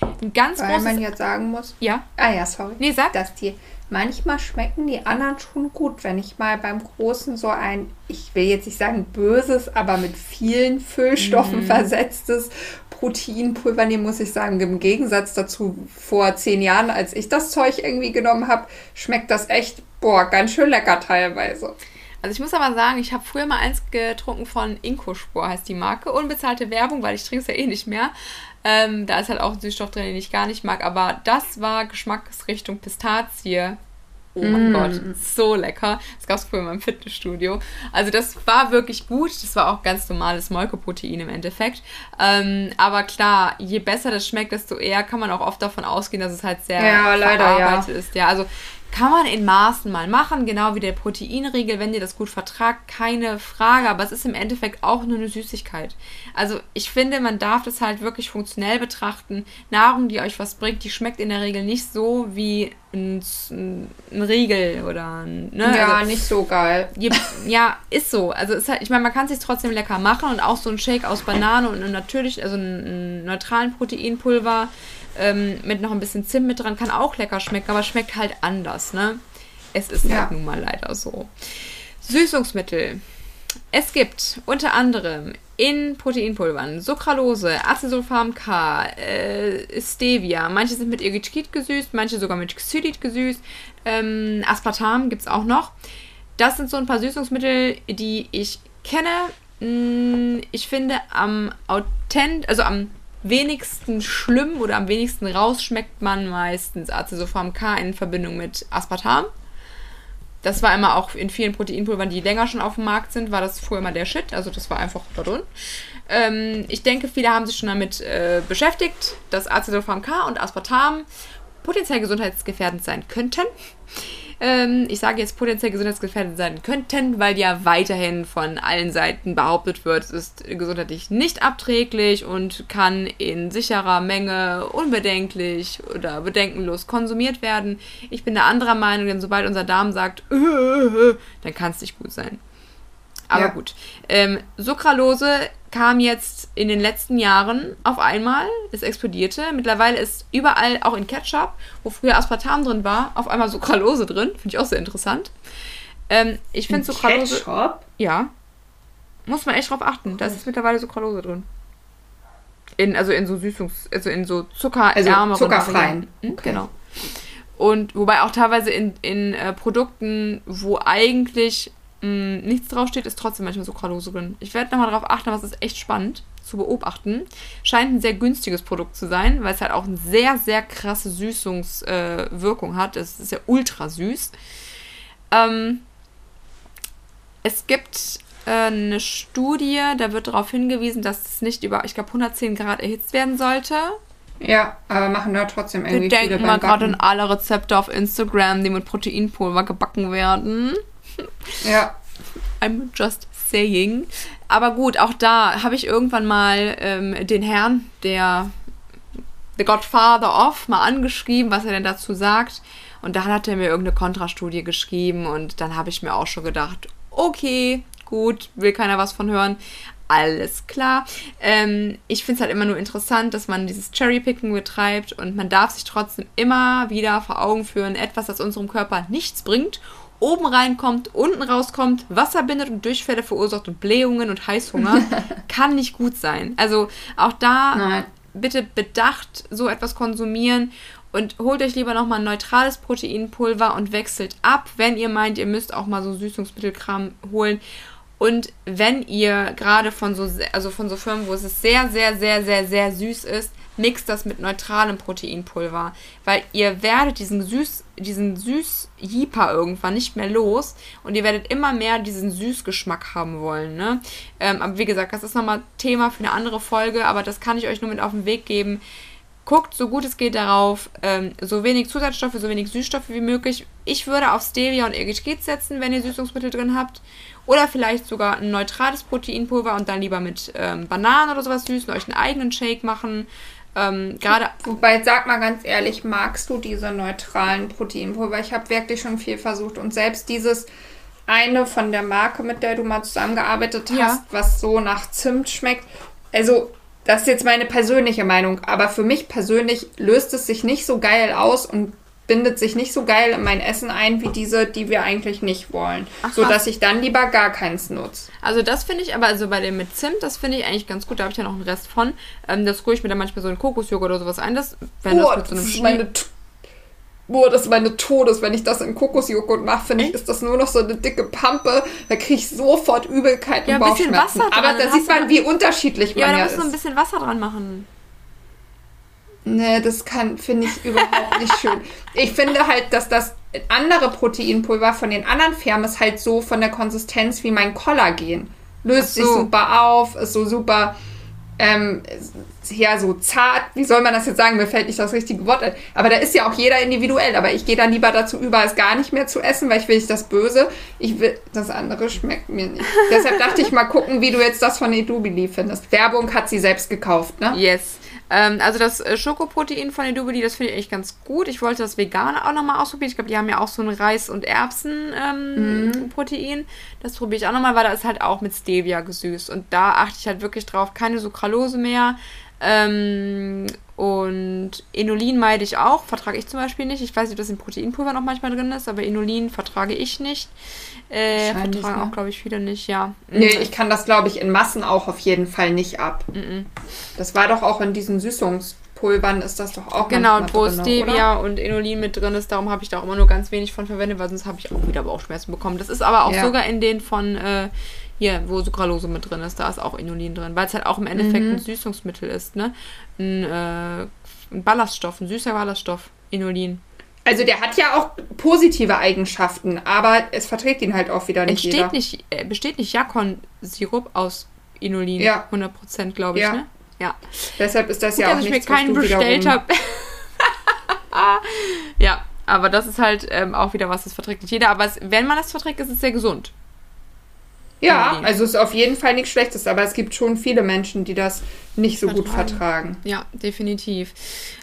Ein ganz Weil man jetzt sagen muss. Ja. Ah ja, sorry. Nee, sag. Dass die manchmal schmecken die anderen schon gut. Wenn ich mal beim Großen so ein, ich will jetzt nicht sagen böses, aber mit vielen Füllstoffen mm. versetztes Proteinpulver nehme, muss ich sagen, im Gegensatz dazu vor zehn Jahren, als ich das Zeug irgendwie genommen habe, schmeckt das echt, boah, ganz schön lecker teilweise. Also ich muss aber sagen, ich habe früher mal eins getrunken von Inkospor, heißt die Marke. Unbezahlte Werbung, weil ich trinke es ja eh nicht mehr. Ähm, da ist halt auch ein Süßstoff drin, den ich gar nicht mag. Aber das war Geschmacksrichtung Pistazie. Oh mein mm. Gott, so lecker. Das gab es früher in meinem Fitnessstudio. Also das war wirklich gut. Das war auch ganz normales Molkeprotein im Endeffekt. Ähm, aber klar, je besser das schmeckt, desto eher kann man auch oft davon ausgehen, dass es halt sehr ja, leider, verarbeitet ja. ist. Ja, also kann man in Maßen mal machen, genau wie der Proteinriegel, wenn ihr das gut vertragt, keine Frage, aber es ist im Endeffekt auch nur eine Süßigkeit. Also ich finde, man darf das halt wirklich funktionell betrachten. Nahrung, die euch was bringt, die schmeckt in der Regel nicht so wie ein, ein Riegel oder ein, ne? Ja, also, nicht so geil. ja, ist so. Also ist halt, ich meine, man kann es sich trotzdem lecker machen und auch so ein Shake aus Banane und einem natürlich, also einem neutralen Proteinpulver ähm, mit noch ein bisschen Zimt mit dran, kann auch lecker schmecken, aber schmeckt halt anders, ne? Es ist ja. halt nun mal leider so. Süßungsmittel. Es gibt unter anderem in Proteinpulvern Sucralose, Acesulfam K, äh, Stevia. Manche sind mit Irgitschkit gesüßt, manche sogar mit Xylit gesüßt. Ähm, Aspartam gibt es auch noch. Das sind so ein paar Süßungsmittel, die ich kenne. Hm, ich finde am authent, also am wenigsten schlimm oder am wenigsten raus schmeckt man meistens Acesulfam K in Verbindung mit Aspartam. Das war immer auch in vielen Proteinpulvern, die länger schon auf dem Markt sind, war das früher immer der Shit. Also das war einfach da drin. Ähm, ich denke, viele haben sich schon damit äh, beschäftigt, dass Acesulfam K und Aspartam potenziell gesundheitsgefährdend sein könnten. Ähm, ich sage jetzt potenziell gesundheitsgefährdet sein könnten, weil ja weiterhin von allen Seiten behauptet wird, es ist gesundheitlich nicht abträglich und kann in sicherer Menge unbedenklich oder bedenkenlos konsumiert werden. Ich bin der anderer Meinung, denn sobald unser Darm sagt, dann kann es nicht gut sein. Aber ja. gut. Ähm, Sucralose kam jetzt in den letzten Jahren auf einmal, es explodierte. Mittlerweile ist überall, auch in Ketchup, wo früher Aspartam drin war, auf einmal Sucralose drin. Finde ich auch sehr interessant. Ähm, ich finde Sucralose. Ketchup? Ja. Muss man echt drauf achten. Da ist mittlerweile Sucralose drin. In, also in so Süßungs-, also in so zuckerärmeren. Also zuckerfreien. Hm? Okay. Genau. Und wobei auch teilweise in, in äh, Produkten, wo eigentlich mh, mm, nichts draufsteht, ist trotzdem manchmal Sucralose drin. Ich werde nochmal darauf achten, es ist echt spannend zu beobachten. Scheint ein sehr günstiges Produkt zu sein, weil es halt auch eine sehr, sehr krasse Süßungswirkung äh, hat. Es ist ja ultra süß. Ähm, es gibt äh, eine Studie, da wird darauf hingewiesen, dass es nicht über, ich glaube, 110 Grad erhitzt werden sollte. Ja, aber machen da trotzdem irgendwie Wir denken mal gerade an alle Rezepte auf Instagram, die mit Proteinpulver gebacken werden. Ja. I'm just saying. Aber gut, auch da habe ich irgendwann mal ähm, den Herrn, der The Godfather of, mal angeschrieben, was er denn dazu sagt. Und dann hat er mir irgendeine Kontrastudie geschrieben und dann habe ich mir auch schon gedacht, okay, gut, will keiner was von hören. Alles klar. Ähm, ich finde es halt immer nur interessant, dass man dieses Cherrypicking betreibt und man darf sich trotzdem immer wieder vor Augen führen, etwas, das unserem Körper nichts bringt oben reinkommt, unten rauskommt, Wasser bindet und Durchfälle verursacht und Blähungen und Heißhunger, kann nicht gut sein. Also auch da Nein. bitte bedacht so etwas konsumieren und holt euch lieber nochmal ein neutrales Proteinpulver und wechselt ab, wenn ihr meint, ihr müsst auch mal so Süßungsmittelkram holen. Und wenn ihr gerade von so, also von so Firmen, wo es sehr, sehr, sehr, sehr, sehr süß ist, mixt das mit neutralem Proteinpulver, weil ihr werdet diesen süß, diesen süß Jeeper irgendwann nicht mehr los und ihr werdet immer mehr diesen Süßgeschmack haben wollen. Ne? Ähm, aber wie gesagt, das ist nochmal Thema für eine andere Folge, aber das kann ich euch nur mit auf den Weg geben. Guckt so gut es geht darauf, ähm, so wenig Zusatzstoffe, so wenig Süßstoffe wie möglich. Ich würde auf Stevia und Irgitschkit setzen, wenn ihr Süßungsmittel drin habt. Oder vielleicht sogar ein neutrales Proteinpulver und dann lieber mit ähm, Bananen oder sowas süßen, euch einen eigenen Shake machen. Ähm, gerade. Wobei, sag mal ganz ehrlich, magst du diese neutralen Proteinpulver? Ich habe wirklich schon viel versucht und selbst dieses eine von der Marke, mit der du mal zusammengearbeitet hast, ja. was so nach Zimt schmeckt. Also, das ist jetzt meine persönliche Meinung, aber für mich persönlich löst es sich nicht so geil aus und bindet sich nicht so geil in mein Essen ein wie diese, die wir eigentlich nicht wollen. Ach, so dass ich dann lieber gar keins nutze. Also das finde ich aber, also bei dem mit Zimt, das finde ich eigentlich ganz gut. Da habe ich ja noch einen Rest von. Ähm, das rühre ich mir dann manchmal so einen Kokosjoghurt oder sowas ein. Das, wenn oh, das mit so einem das ist meine Boah, das ist meine Todes. Wenn ich das in Kokosjoghurt mache, finde ich, ist das nur noch so eine dicke Pampe. Da kriege ich sofort Übelkeit ja, und Bauchschmerzen. Aber da sieht man, wie unterschiedlich man ja, ist. Ja, da musst du ein bisschen Wasser dran machen. Nee, das kann, finde ich überhaupt nicht schön. Ich finde halt, dass das andere Proteinpulver von den anderen Firmen ist halt so von der Konsistenz wie mein Kollagen. Löst so. sich super auf, ist so super ähm, ja, so zart, wie soll man das jetzt sagen? Mir fällt nicht das richtige Wort ein. Aber da ist ja auch jeder individuell. Aber ich gehe dann lieber dazu über, es gar nicht mehr zu essen, weil ich will nicht das Böse. Ich will, das andere schmeckt mir nicht. Deshalb dachte ich mal gucken, wie du jetzt das von Edubili findest. Werbung hat sie selbst gekauft, ne? Yes. Ähm, also das äh, Schokoprotein von Edubili, das finde ich echt ganz gut. Ich wollte das Vegane auch nochmal ausprobieren. Ich glaube, die haben ja auch so ein Reis- und Erbsen-Protein. Ähm, mhm. Das probiere ich auch nochmal, weil da ist halt auch mit Stevia gesüßt. Und da achte ich halt wirklich drauf, keine Sucralose mehr. Ähm, und Inulin meide ich auch, vertrage ich zum Beispiel nicht. Ich weiß nicht, ob das in Proteinpulver noch manchmal drin ist, aber Inulin vertrage ich nicht. Äh, vertragen auch, glaube ich, viele nicht, ja. Nee, ich kann das, glaube ich, in Massen auch auf jeden Fall nicht ab. Mhm. Das war doch auch in diesen Süßungspulvern, ist das doch auch Genau, wo Stevia und Inulin mit drin ist, darum habe ich da auch immer nur ganz wenig von verwendet, weil sonst habe ich auch wieder Bauchschmerzen bekommen. Das ist aber auch ja. sogar in den von äh, hier, wo Sucralose mit drin ist, da ist auch Inulin drin, weil es halt auch im Endeffekt mhm. ein Süßungsmittel ist, ne? Ein, äh, ein Ballaststoff, ein süßer Ballaststoff, Inulin. Also der hat ja auch positive Eigenschaften, aber es verträgt ihn halt auch wieder nicht Entsteht jeder. Nicht, äh, besteht nicht Jakon-Sirup aus Inulin? Ja. 100% glaube ich, ja. ne? Ja. Deshalb ist das Gut, ja auch dass nichts, ich mir keinen bestellt habe. ja, aber das ist halt ähm, auch wieder was, das verträgt nicht jeder. Aber es, wenn man das verträgt, ist es sehr gesund. Ja, also es ist auf jeden Fall nichts Schlechtes, aber es gibt schon viele Menschen, die das nicht so vertragen. gut vertragen. Ja, definitiv.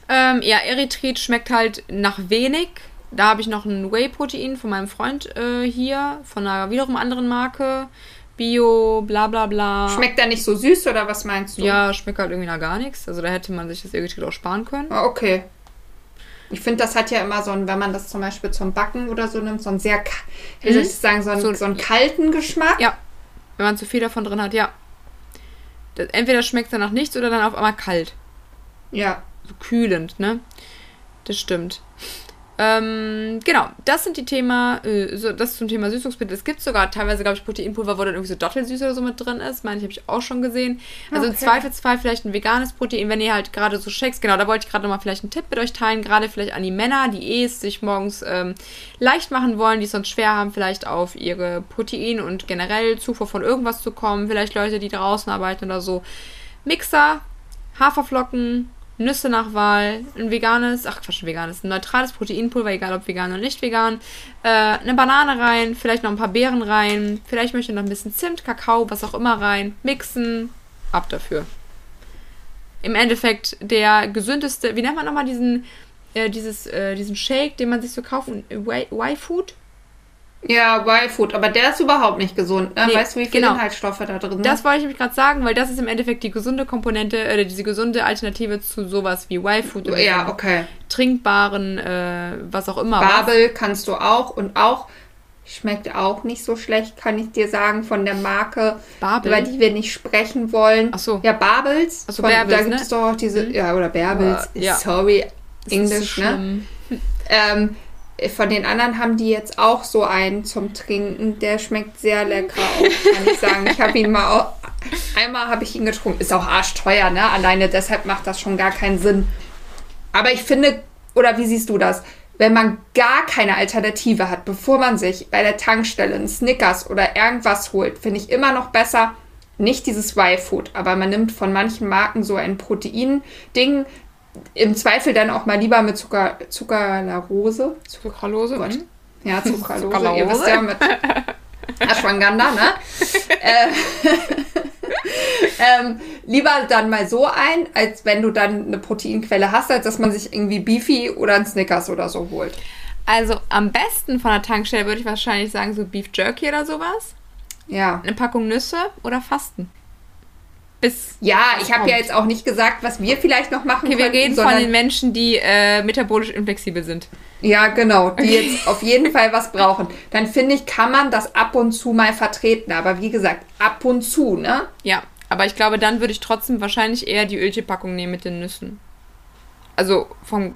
Ähm, ja, Erythrit schmeckt halt nach wenig. Da habe ich noch ein Whey-Protein von meinem Freund äh, hier, von einer wiederum anderen Marke. Bio, bla bla bla. Schmeckt der nicht so süß oder was meinst du? Ja, schmeckt halt irgendwie nach gar nichts. Also da hätte man sich das Erythrit auch sparen können. Ah, okay. Ich finde, das hat ja immer so einen, wenn man das zum Beispiel zum Backen oder so nimmt, so einen sehr, wie soll mhm. ich sagen, so einen, so, so einen kalten Geschmack. Ja, wenn man zu viel davon drin hat, ja. Das, entweder schmeckt es danach nichts oder dann auf einmal kalt. Ja. So kühlend, ne? Das stimmt. Ähm, genau, das sind die Thema, äh, so, das zum Thema Süßungsmittel. Es gibt sogar teilweise, glaube ich, Proteinpulver, wo dann irgendwie so Dottelsüß oder so mit drin ist. Meine ich, habe ich auch schon gesehen. Also okay. im Zweifelsfall vielleicht ein veganes Protein, wenn ihr halt gerade so Shakes, genau, da wollte ich gerade nochmal vielleicht einen Tipp mit euch teilen, gerade vielleicht an die Männer, die eh es sich morgens ähm, leicht machen wollen, die es sonst schwer haben, vielleicht auf ihre Protein- und generell Zufuhr von irgendwas zu kommen. Vielleicht Leute, die draußen arbeiten oder so. Mixer, Haferflocken, Nüsse nach Wahl, ein veganes, ach Quatsch, ein veganes, ein neutrales Proteinpulver, egal ob vegan oder nicht vegan, äh, eine Banane rein, vielleicht noch ein paar Beeren rein, vielleicht möchte noch ein bisschen Zimt, Kakao, was auch immer rein, mixen, ab dafür. Im Endeffekt der gesündeste, wie nennt man nochmal diesen, äh, dieses, äh, diesen Shake, den man sich so kauft, Y-Food? Ja, Y-Food, aber der ist überhaupt nicht gesund. Ne? Nee, weißt du, wie viele genau. Inhaltsstoffe da drin sind? Das wollte ich nämlich gerade sagen, weil das ist im Endeffekt die gesunde Komponente oder diese gesunde Alternative zu sowas wie Y-Food. Ja, okay. Trinkbaren, äh, was auch immer. Babel was. kannst du auch und auch schmeckt auch nicht so schlecht, kann ich dir sagen, von der Marke, Babel? über die wir nicht sprechen wollen. Ach so. Ja, Babels. Ach so, von, Bärbels, Da gibt es ne? doch auch diese, mhm. ja, oder Bärbels, ja. sorry, Englisch, so ne? Ähm, von den anderen haben die jetzt auch so einen zum Trinken. Der schmeckt sehr lecker auch, kann ich sagen. Ich habe ihn mal einmal habe ich ihn getrunken. Ist auch arschteuer, ne? Alleine deshalb macht das schon gar keinen Sinn. Aber ich finde, oder wie siehst du das? Wenn man gar keine Alternative hat, bevor man sich bei der Tankstelle einen Snickers oder irgendwas holt, finde ich immer noch besser, nicht dieses Y-Food, aber man nimmt von manchen Marken so ein Protein-Ding, im Zweifel dann auch mal lieber mit Zucker, Zuckerlarose. Zuckerlose? Gott. Mhm. Ja, Zuckerlose. Zuckerlose. Ihr wisst ja mit Ashwagandha, ne? äh, ähm, lieber dann mal so ein, als wenn du dann eine Proteinquelle hast, als dass man sich irgendwie Beefy oder ein Snickers oder so holt. Also am besten von der Tankstelle würde ich wahrscheinlich sagen, so Beef Jerky oder sowas. Ja. Eine Packung Nüsse oder Fasten bis. Ja, ich habe ja jetzt auch nicht gesagt, was wir vielleicht noch machen okay, wir reden von den Menschen, die äh, metabolisch inflexibel sind. Ja, genau, die okay. jetzt auf jeden Fall was brauchen. Dann finde ich, kann man das ab und zu mal vertreten. Aber wie gesagt, ab und zu, ne? Ja, aber ich glaube, dann würde ich trotzdem wahrscheinlich eher die Öltee-Packung nehmen mit den Nüssen. Also vom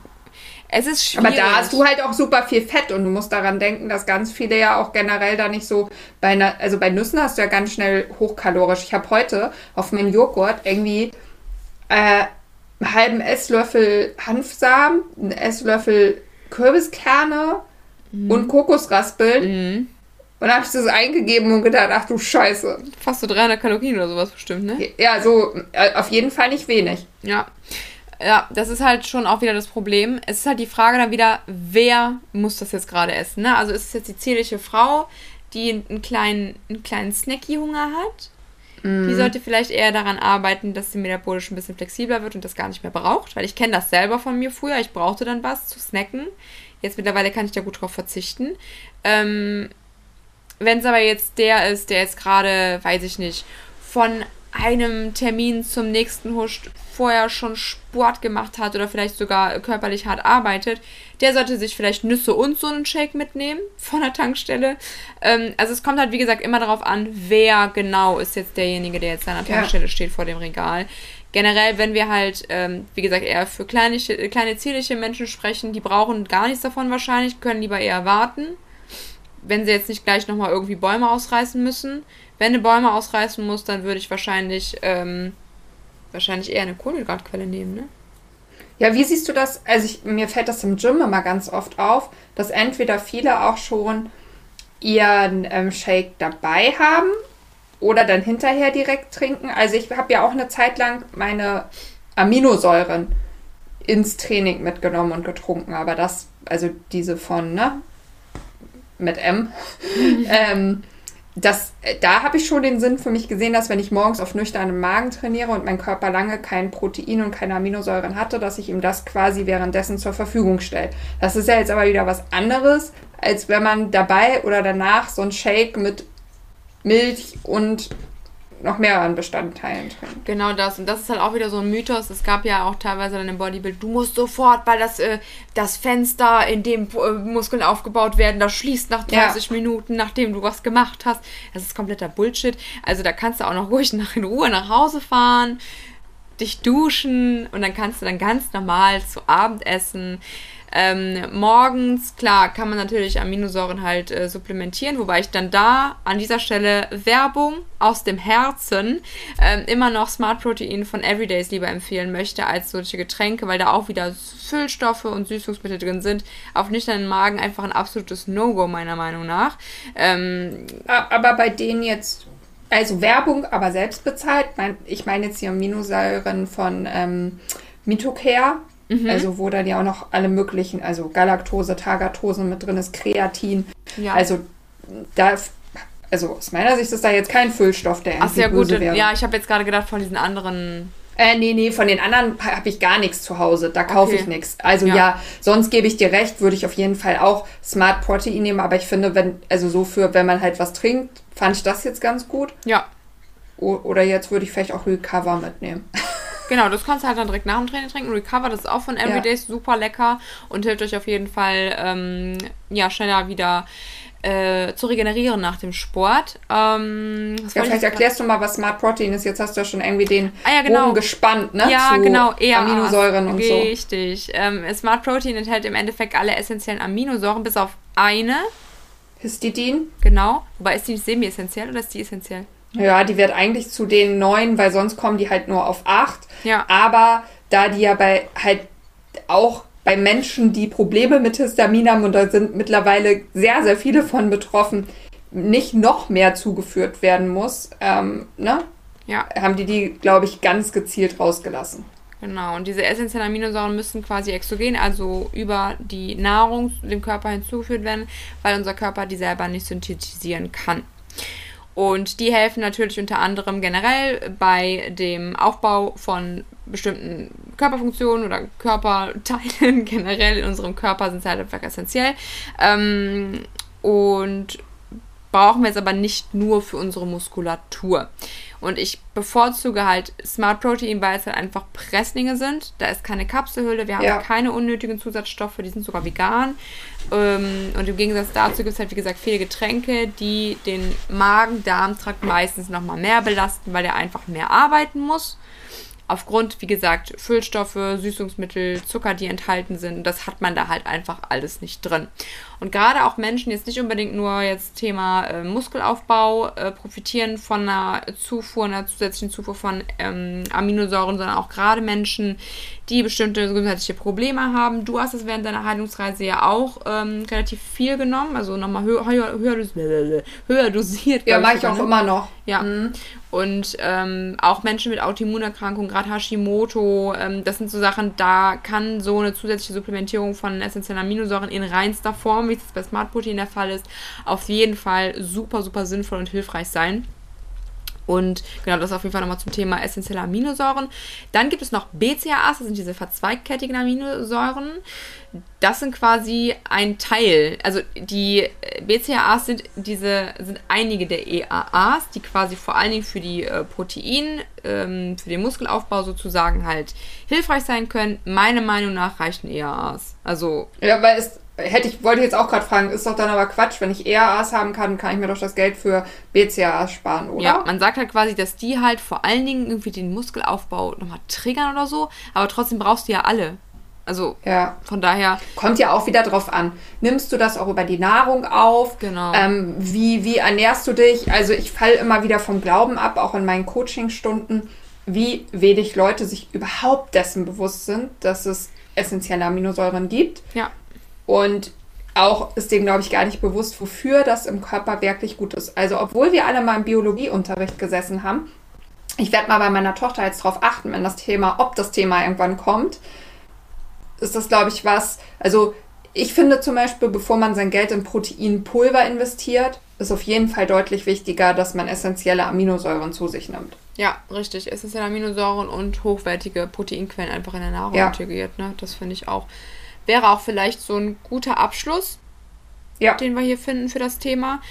es ist schwierig. Aber da hast du halt auch super viel Fett und du musst daran denken, dass ganz viele ja auch generell da nicht so bei einer, also bei Nüssen hast du ja ganz schnell hochkalorisch. Ich habe heute auf meinem Joghurt irgendwie äh, einen halben Esslöffel Hanfsamen, einen Esslöffel Kürbiskerne mhm. und Kokosraspeln. Mhm. Und dann habe ich das eingegeben und gedacht, ach du Scheiße. Fast so 300 Kalorien oder sowas bestimmt, ne? Ja, so äh, auf jeden Fall nicht wenig. Ja. Ja, das ist halt schon auch wieder das Problem. Es ist halt die Frage dann wieder, wer muss das jetzt gerade essen, ne? Also ist es jetzt die zierliche Frau, die einen kleinen, einen kleinen Snacky-Hunger hat? Mm. Die sollte vielleicht eher daran arbeiten, dass sie metabolisch ein bisschen flexibler wird und das gar nicht mehr braucht, weil ich kenne das selber von mir früher. Ich brauchte dann was zu snacken. Jetzt mittlerweile kann ich da gut drauf verzichten. Ähm, wenn es aber jetzt der ist, der jetzt gerade, weiß ich nicht, von einem Termin zum nächsten huscht, vorher schon Sport gemacht hat oder vielleicht sogar körperlich hart arbeitet, der sollte sich vielleicht Nüsse und so einen Shake mitnehmen von der Tankstelle. Ähm, also es kommt halt, wie gesagt, immer darauf an, wer genau ist jetzt derjenige, der jetzt an der Tankstelle ja. steht vor dem Regal. Generell, wenn wir halt, ähm, wie gesagt, eher für kleine, kleine zierliche Menschen sprechen, die brauchen gar nichts davon wahrscheinlich, können lieber eher warten wenn sie jetzt nicht gleich nochmal irgendwie Bäume ausreißen müssen. Wenn du Bäume ausreißen muss, dann würde ich wahrscheinlich, ähm, wahrscheinlich eher eine Kohlenhydratquelle nehmen, ne? Ja, wie siehst du das? Also ich, mir fällt das im Gym immer ganz oft auf, dass entweder viele auch schon ihren ähm, Shake dabei haben oder dann hinterher direkt trinken. Also ich habe ja auch eine Zeit lang meine Aminosäuren ins Training mitgenommen und getrunken, aber das, also diese von, ne, mit M. ähm, das, da habe ich schon den Sinn für mich gesehen, dass wenn ich morgens auf nüchternem Magen trainiere und mein Körper lange kein Protein und keine Aminosäuren hatte, dass ich ihm das quasi währenddessen zur Verfügung stelle. Das ist ja jetzt aber wieder was anderes, als wenn man dabei oder danach so ein Shake mit Milch und noch mehr an Bestandteilen drin. Genau das. Und das ist halt auch wieder so ein Mythos. Es gab ja auch teilweise dann im Bodybuild, du musst sofort, weil das, äh, das Fenster, in dem äh, Muskeln aufgebaut werden, das schließt nach 30 ja. Minuten, nachdem du was gemacht hast. Das ist kompletter Bullshit. Also da kannst du auch noch ruhig nach, in Ruhe nach Hause fahren, dich duschen und dann kannst du dann ganz normal zu Abend essen. Ähm, morgens, klar, kann man natürlich Aminosäuren halt äh, supplementieren, wobei ich dann da an dieser Stelle Werbung aus dem Herzen ähm, immer noch Smart Protein von Everydays lieber empfehlen möchte als solche Getränke, weil da auch wieder Füllstoffe und Süßungsmittel drin sind. Auf nüchternen Magen einfach ein absolutes No-Go meiner Meinung nach. Ähm, aber bei denen jetzt also Werbung, aber selbst bezahlt. Ich meine jetzt die Aminosäuren von ähm, Mitocare, Mhm. Also wo dann ja auch noch alle möglichen, also Galaktose, Tagatose mit drin ist, Kreatin. Ja. Also da, also aus meiner Sicht ist da jetzt kein Füllstoff, der Ach, sehr gut. Wäre. Ja, ich habe jetzt gerade gedacht von diesen anderen äh, nee, nee, von den anderen habe ich gar nichts zu Hause. Da kaufe okay. ich nichts. Also ja. ja, sonst gebe ich dir recht, würde ich auf jeden Fall auch Smart Protein nehmen. Aber ich finde, wenn, also so für, wenn man halt was trinkt, fand ich das jetzt ganz gut. Ja. O oder jetzt würde ich vielleicht auch Recover mitnehmen. Genau, das kannst du halt dann direkt nach dem Training trinken. Recover, das ist auch von Everydays ja. super lecker und hilft euch auf jeden Fall ähm, ja, schneller wieder äh, zu regenerieren nach dem Sport. Ähm, ja, vielleicht erklärst du mal, was Smart Protein ist. Jetzt hast du ja schon irgendwie den ah, ja, genau. Bogen gespannt, ne? Ja, Zu genau. Eher Aminosäuren und so. Richtig. Ähm, Smart Protein enthält im Endeffekt alle essentiellen Aminosäuren, bis auf eine. Histidin. Genau. Wobei ist die semi-essentiell oder ist die essentiell? Ja, die wird eigentlich zu den neun, weil sonst kommen die halt nur auf acht. Ja. Aber da die ja bei halt auch bei Menschen, die Probleme mit Histamin haben, und da sind mittlerweile sehr, sehr viele von betroffen, nicht noch mehr zugeführt werden muss, ähm, ne? Ja. Haben die die, glaube ich, ganz gezielt rausgelassen. Genau, und diese essentiellen Aminosäuren müssen quasi exogen, also über die Nahrung dem Körper hinzugeführt werden, weil unser Körper die selber nicht synthetisieren kann. Und die helfen natürlich unter anderem generell bei dem Aufbau von bestimmten Körperfunktionen oder Körperteilen generell in unserem Körper sind sie halt einfach essentiell. Ähm, und brauchen wir jetzt aber nicht nur für unsere Muskulatur. Und ich bevorzuge halt Smart Protein, weil es halt einfach Presslinge sind. Da ist keine Kapselhülle, wir haben ja. keine unnötigen Zusatzstoffe, die sind sogar vegan. Ähm, und im Gegensatz dazu gibt es halt, wie gesagt, viele Getränke, die den Magen-Darm-Trakt meistens nochmal mehr belasten, weil er einfach mehr arbeiten muss. Aufgrund, wie gesagt, Füllstoffe, Süßungsmittel, Zucker, die enthalten sind. Das hat man da halt einfach alles nicht drin. Und gerade auch Menschen, jetzt nicht unbedingt nur jetzt Thema äh, Muskelaufbau, äh, profitieren von einer Zufuhr, einer zusätzlichen Zufuhr von ähm, Aminosäuren, sondern auch gerade Menschen, die bestimmte gesundheitliche Probleme haben. Du hast es während deiner Heilungsreise ja auch ähm, relativ viel genommen, also nochmal höher, höher, höher, höher dosiert. Ja, mache ich auch ne? immer noch. Ja. Mhm. Und ähm, auch Menschen mit Autoimmunerkrankungen, gerade Hashimoto, ähm, das sind so Sachen, da kann so eine zusätzliche Supplementierung von essentiellen Aminosäuren in reinster Form, wie es bei Smart Protein der Fall ist, auf jeden Fall super, super sinnvoll und hilfreich sein. Und genau, das auf jeden Fall nochmal zum Thema essentielle Aminosäuren. Dann gibt es noch BCAAs, das sind diese verzweigkettigen Aminosäuren. Das sind quasi ein Teil. Also die BCAAs sind diese, sind einige der EAAs, die quasi vor allen Dingen für die äh, Protein, ähm, für den Muskelaufbau sozusagen halt hilfreich sein können. Meiner Meinung nach reichen EAAs. Also. Ja, weil es hätte ich, wollte ich jetzt auch gerade fragen, ist doch dann aber Quatsch, wenn ich ERAs haben kann, kann ich mir doch das Geld für BCAAs sparen, oder? Ja, man sagt halt quasi, dass die halt vor allen Dingen irgendwie den Muskelaufbau nochmal triggern oder so, aber trotzdem brauchst du ja alle. Also ja. von daher. Kommt ja auch wieder drauf an. Nimmst du das auch über die Nahrung auf? Genau. Ähm, wie, wie ernährst du dich? Also ich falle immer wieder vom Glauben ab, auch in meinen Coachingstunden, wie wenig Leute sich überhaupt dessen bewusst sind, dass es essentielle Aminosäuren gibt. Ja. Und auch ist dem, glaube ich, gar nicht bewusst, wofür das im Körper wirklich gut ist. Also, obwohl wir alle mal im Biologieunterricht gesessen haben, ich werde mal bei meiner Tochter jetzt darauf achten, wenn das Thema, ob das Thema irgendwann kommt, ist das, glaube ich, was. Also, ich finde zum Beispiel, bevor man sein Geld in Proteinpulver investiert, ist auf jeden Fall deutlich wichtiger, dass man essentielle Aminosäuren zu sich nimmt. Ja, richtig. Essentielle Aminosäuren und hochwertige Proteinquellen einfach in der Nahrung ja. integriert. Ne? Das finde ich auch wäre auch vielleicht so ein guter Abschluss, ja. den wir hier finden für das Thema.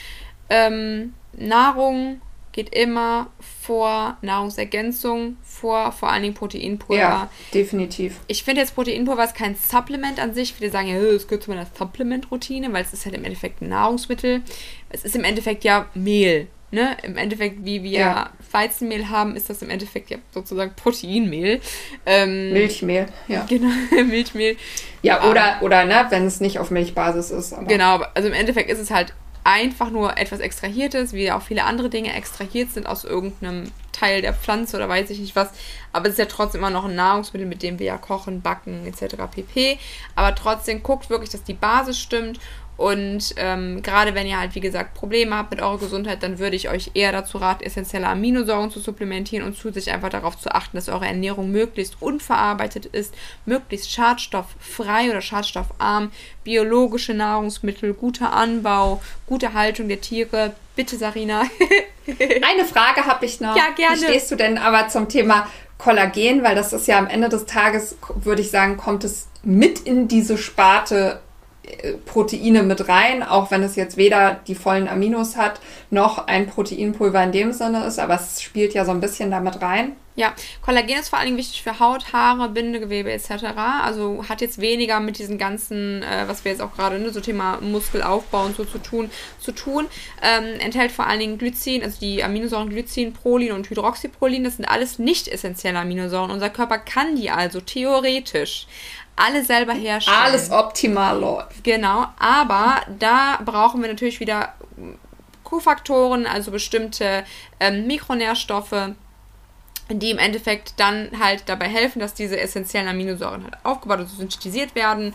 Ähm, Nahrung geht immer vor Nahrungsergänzung, vor vor allen Dingen Proteinpulver. Ja, definitiv. Ich finde jetzt Proteinpulver ist kein Supplement an sich. Viele sagen ja, es gehört zu meiner Supplement-Routine, weil es ist halt im Endeffekt ein Nahrungsmittel. Es ist im Endeffekt ja Mehl. Ne? Im Endeffekt, wie wir ja. Weizenmehl haben, ist das im Endeffekt ja sozusagen Proteinmehl. Ähm, Milchmehl, ja. Genau, Milchmehl. Ja, oder, oder ne, wenn es nicht auf Milchbasis ist. Aber. Genau, also im Endeffekt ist es halt einfach nur etwas Extrahiertes, wie auch viele andere Dinge extrahiert sind aus irgendeinem Teil der Pflanze oder weiß ich nicht was. Aber es ist ja trotzdem immer noch ein Nahrungsmittel, mit dem wir ja kochen, backen etc. pp. Aber trotzdem guckt wirklich, dass die Basis stimmt und ähm, gerade wenn ihr halt, wie gesagt, Probleme habt mit eurer Gesundheit, dann würde ich euch eher dazu raten, essentielle Aminosäuren zu supplementieren und zusätzlich einfach darauf zu achten, dass eure Ernährung möglichst unverarbeitet ist, möglichst schadstofffrei oder schadstoffarm, biologische Nahrungsmittel, guter Anbau, gute Haltung der Tiere. Bitte, Sarina. Eine Frage habe ich noch. Ja, gerne. Wie stehst du denn aber zum Thema Kollagen? Weil das ist ja am Ende des Tages, würde ich sagen, kommt es mit in diese Sparte Proteine mit rein, auch wenn es jetzt weder die vollen Aminos hat, noch ein Proteinpulver in dem Sinne ist, aber es spielt ja so ein bisschen damit rein. Ja, Kollagen ist vor allen Dingen wichtig für Haut, Haare, Bindegewebe etc. Also hat jetzt weniger mit diesen ganzen, äh, was wir jetzt auch gerade, ne, so Thema Muskelaufbau und so zu tun, zu tun. Ähm, enthält vor allen Dingen Glycin, also die Aminosäuren Glycin, Prolin und Hydroxyprolin. Das sind alles nicht essentielle Aminosäuren. Unser Körper kann die also theoretisch alle selber herstellen. Alles optimal läuft. Genau, aber da brauchen wir natürlich wieder Kofaktoren, also bestimmte ähm, Mikronährstoffe, die im Endeffekt dann halt dabei helfen, dass diese essentiellen Aminosäuren halt aufgebaut und synthetisiert werden.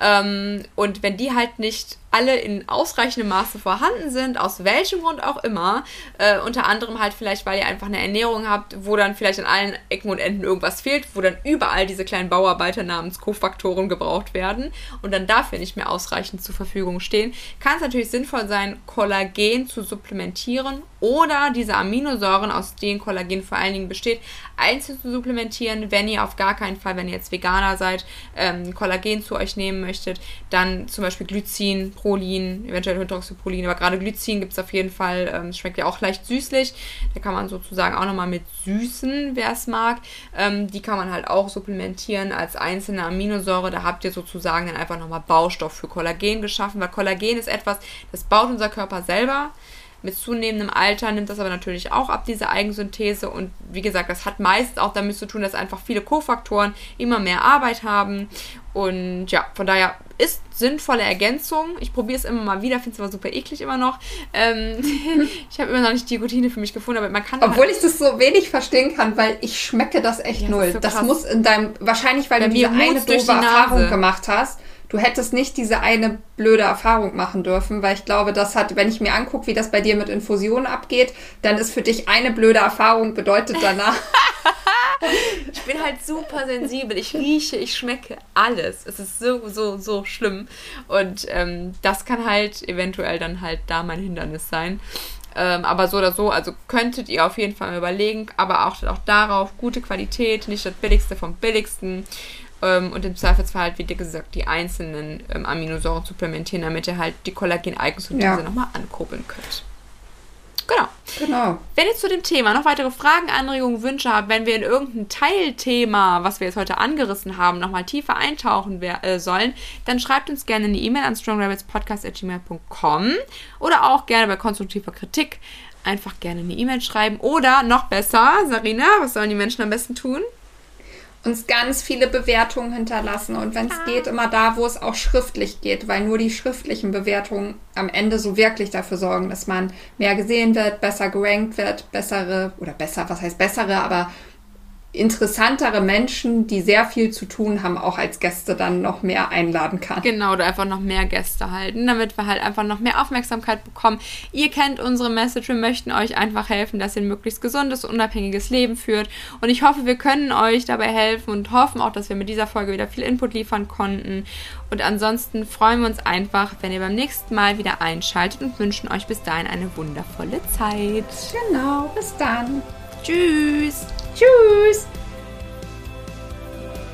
Ähm, und wenn die halt nicht alle in ausreichendem Maße vorhanden sind, aus welchem Grund auch immer, äh, unter anderem halt vielleicht, weil ihr einfach eine Ernährung habt, wo dann vielleicht an allen Ecken und Enden irgendwas fehlt, wo dann überall diese kleinen Bauarbeiter namens Kofaktoren gebraucht werden und dann dafür nicht mehr ausreichend zur Verfügung stehen, kann es natürlich sinnvoll sein, Kollagen zu supplementieren oder diese Aminosäuren, aus denen Kollagen vor allen Dingen besteht, einzeln zu supplementieren, wenn ihr auf gar keinen Fall, wenn ihr jetzt Veganer seid, ähm, Kollagen zu euch nehmen möchtet, dann zum Beispiel Glycin, Prolin, eventuell Hydroxyprolin, aber gerade Glycin gibt es auf jeden Fall, ähm, schmeckt ja auch leicht süßlich. Da kann man sozusagen auch nochmal mit süßen, wer es mag. Ähm, die kann man halt auch supplementieren als einzelne Aminosäure. Da habt ihr sozusagen dann einfach nochmal Baustoff für Kollagen geschaffen, weil Kollagen ist etwas, das baut unser Körper selber Mit zunehmendem Alter nimmt das aber natürlich auch ab, diese Eigensynthese. Und wie gesagt, das hat meist auch damit zu tun, dass einfach viele Kofaktoren immer mehr Arbeit haben. Und ja, von daher ist sinnvolle Ergänzung. Ich probiere es immer mal wieder, finde es aber super eklig immer noch. Ähm, ich habe immer noch nicht die Routine für mich gefunden, aber man kann. Obwohl halt ich das so wenig verstehen kann, weil ich schmecke das echt ja, null. Das, so das, muss in deinem, wahrscheinlich weil Bei du diese eine doofe Erfahrung gemacht hast du hättest nicht diese eine blöde Erfahrung machen dürfen, weil ich glaube, das hat, wenn ich mir angucke, wie das bei dir mit Infusionen abgeht, dann ist für dich eine blöde Erfahrung bedeutet danach. ich bin halt super sensibel. Ich rieche, ich schmecke alles. Es ist so, so, so schlimm. Und ähm, das kann halt eventuell dann halt da mein Hindernis sein. Ähm, aber so oder so, also könntet ihr auf jeden Fall überlegen, aber auch, auch darauf gute Qualität, nicht das Billigste vom Billigsten. Ähm, und im Zweifelsfall halt, wie dir gesagt, die einzelnen ähm, Aminosäuren supplementieren, damit ihr halt die Kollagen-Eigensynthese ja. nochmal ankurbeln könnt. Genau. Genau. Wenn ihr zu dem Thema noch weitere Fragen, Anregungen, Wünsche habt, wenn wir in irgendein Teilthema, was wir jetzt heute angerissen haben, nochmal tiefer eintauchen äh, sollen, dann schreibt uns gerne eine E-Mail an strongrabbitspodcast.gmail.com oder auch gerne bei konstruktiver Kritik einfach gerne eine E-Mail schreiben oder noch besser, Sarina, was sollen die Menschen am besten tun? Uns ganz viele Bewertungen hinterlassen und wenn es ah. geht, immer da, wo es auch schriftlich geht, weil nur die schriftlichen Bewertungen am Ende so wirklich dafür sorgen, dass man mehr gesehen wird, besser gerankt wird, bessere oder besser, was heißt bessere, aber interessantere Menschen, die sehr viel zu tun haben, auch als Gäste dann noch mehr einladen kann. Genau, oder einfach noch mehr Gäste halten, damit wir halt einfach noch mehr Aufmerksamkeit bekommen. Ihr kennt unsere Message, wir möchten euch einfach helfen, dass ihr ein möglichst gesundes, unabhängiges Leben führt. Und ich hoffe, wir können euch dabei helfen und hoffen auch, dass wir mit dieser Folge wieder viel Input liefern konnten. Und ansonsten freuen wir uns einfach, wenn ihr beim nächsten Mal wieder einschaltet und wünschen euch bis dahin eine wundervolle Zeit. Genau, bis dann. Tschüss. Tschüss!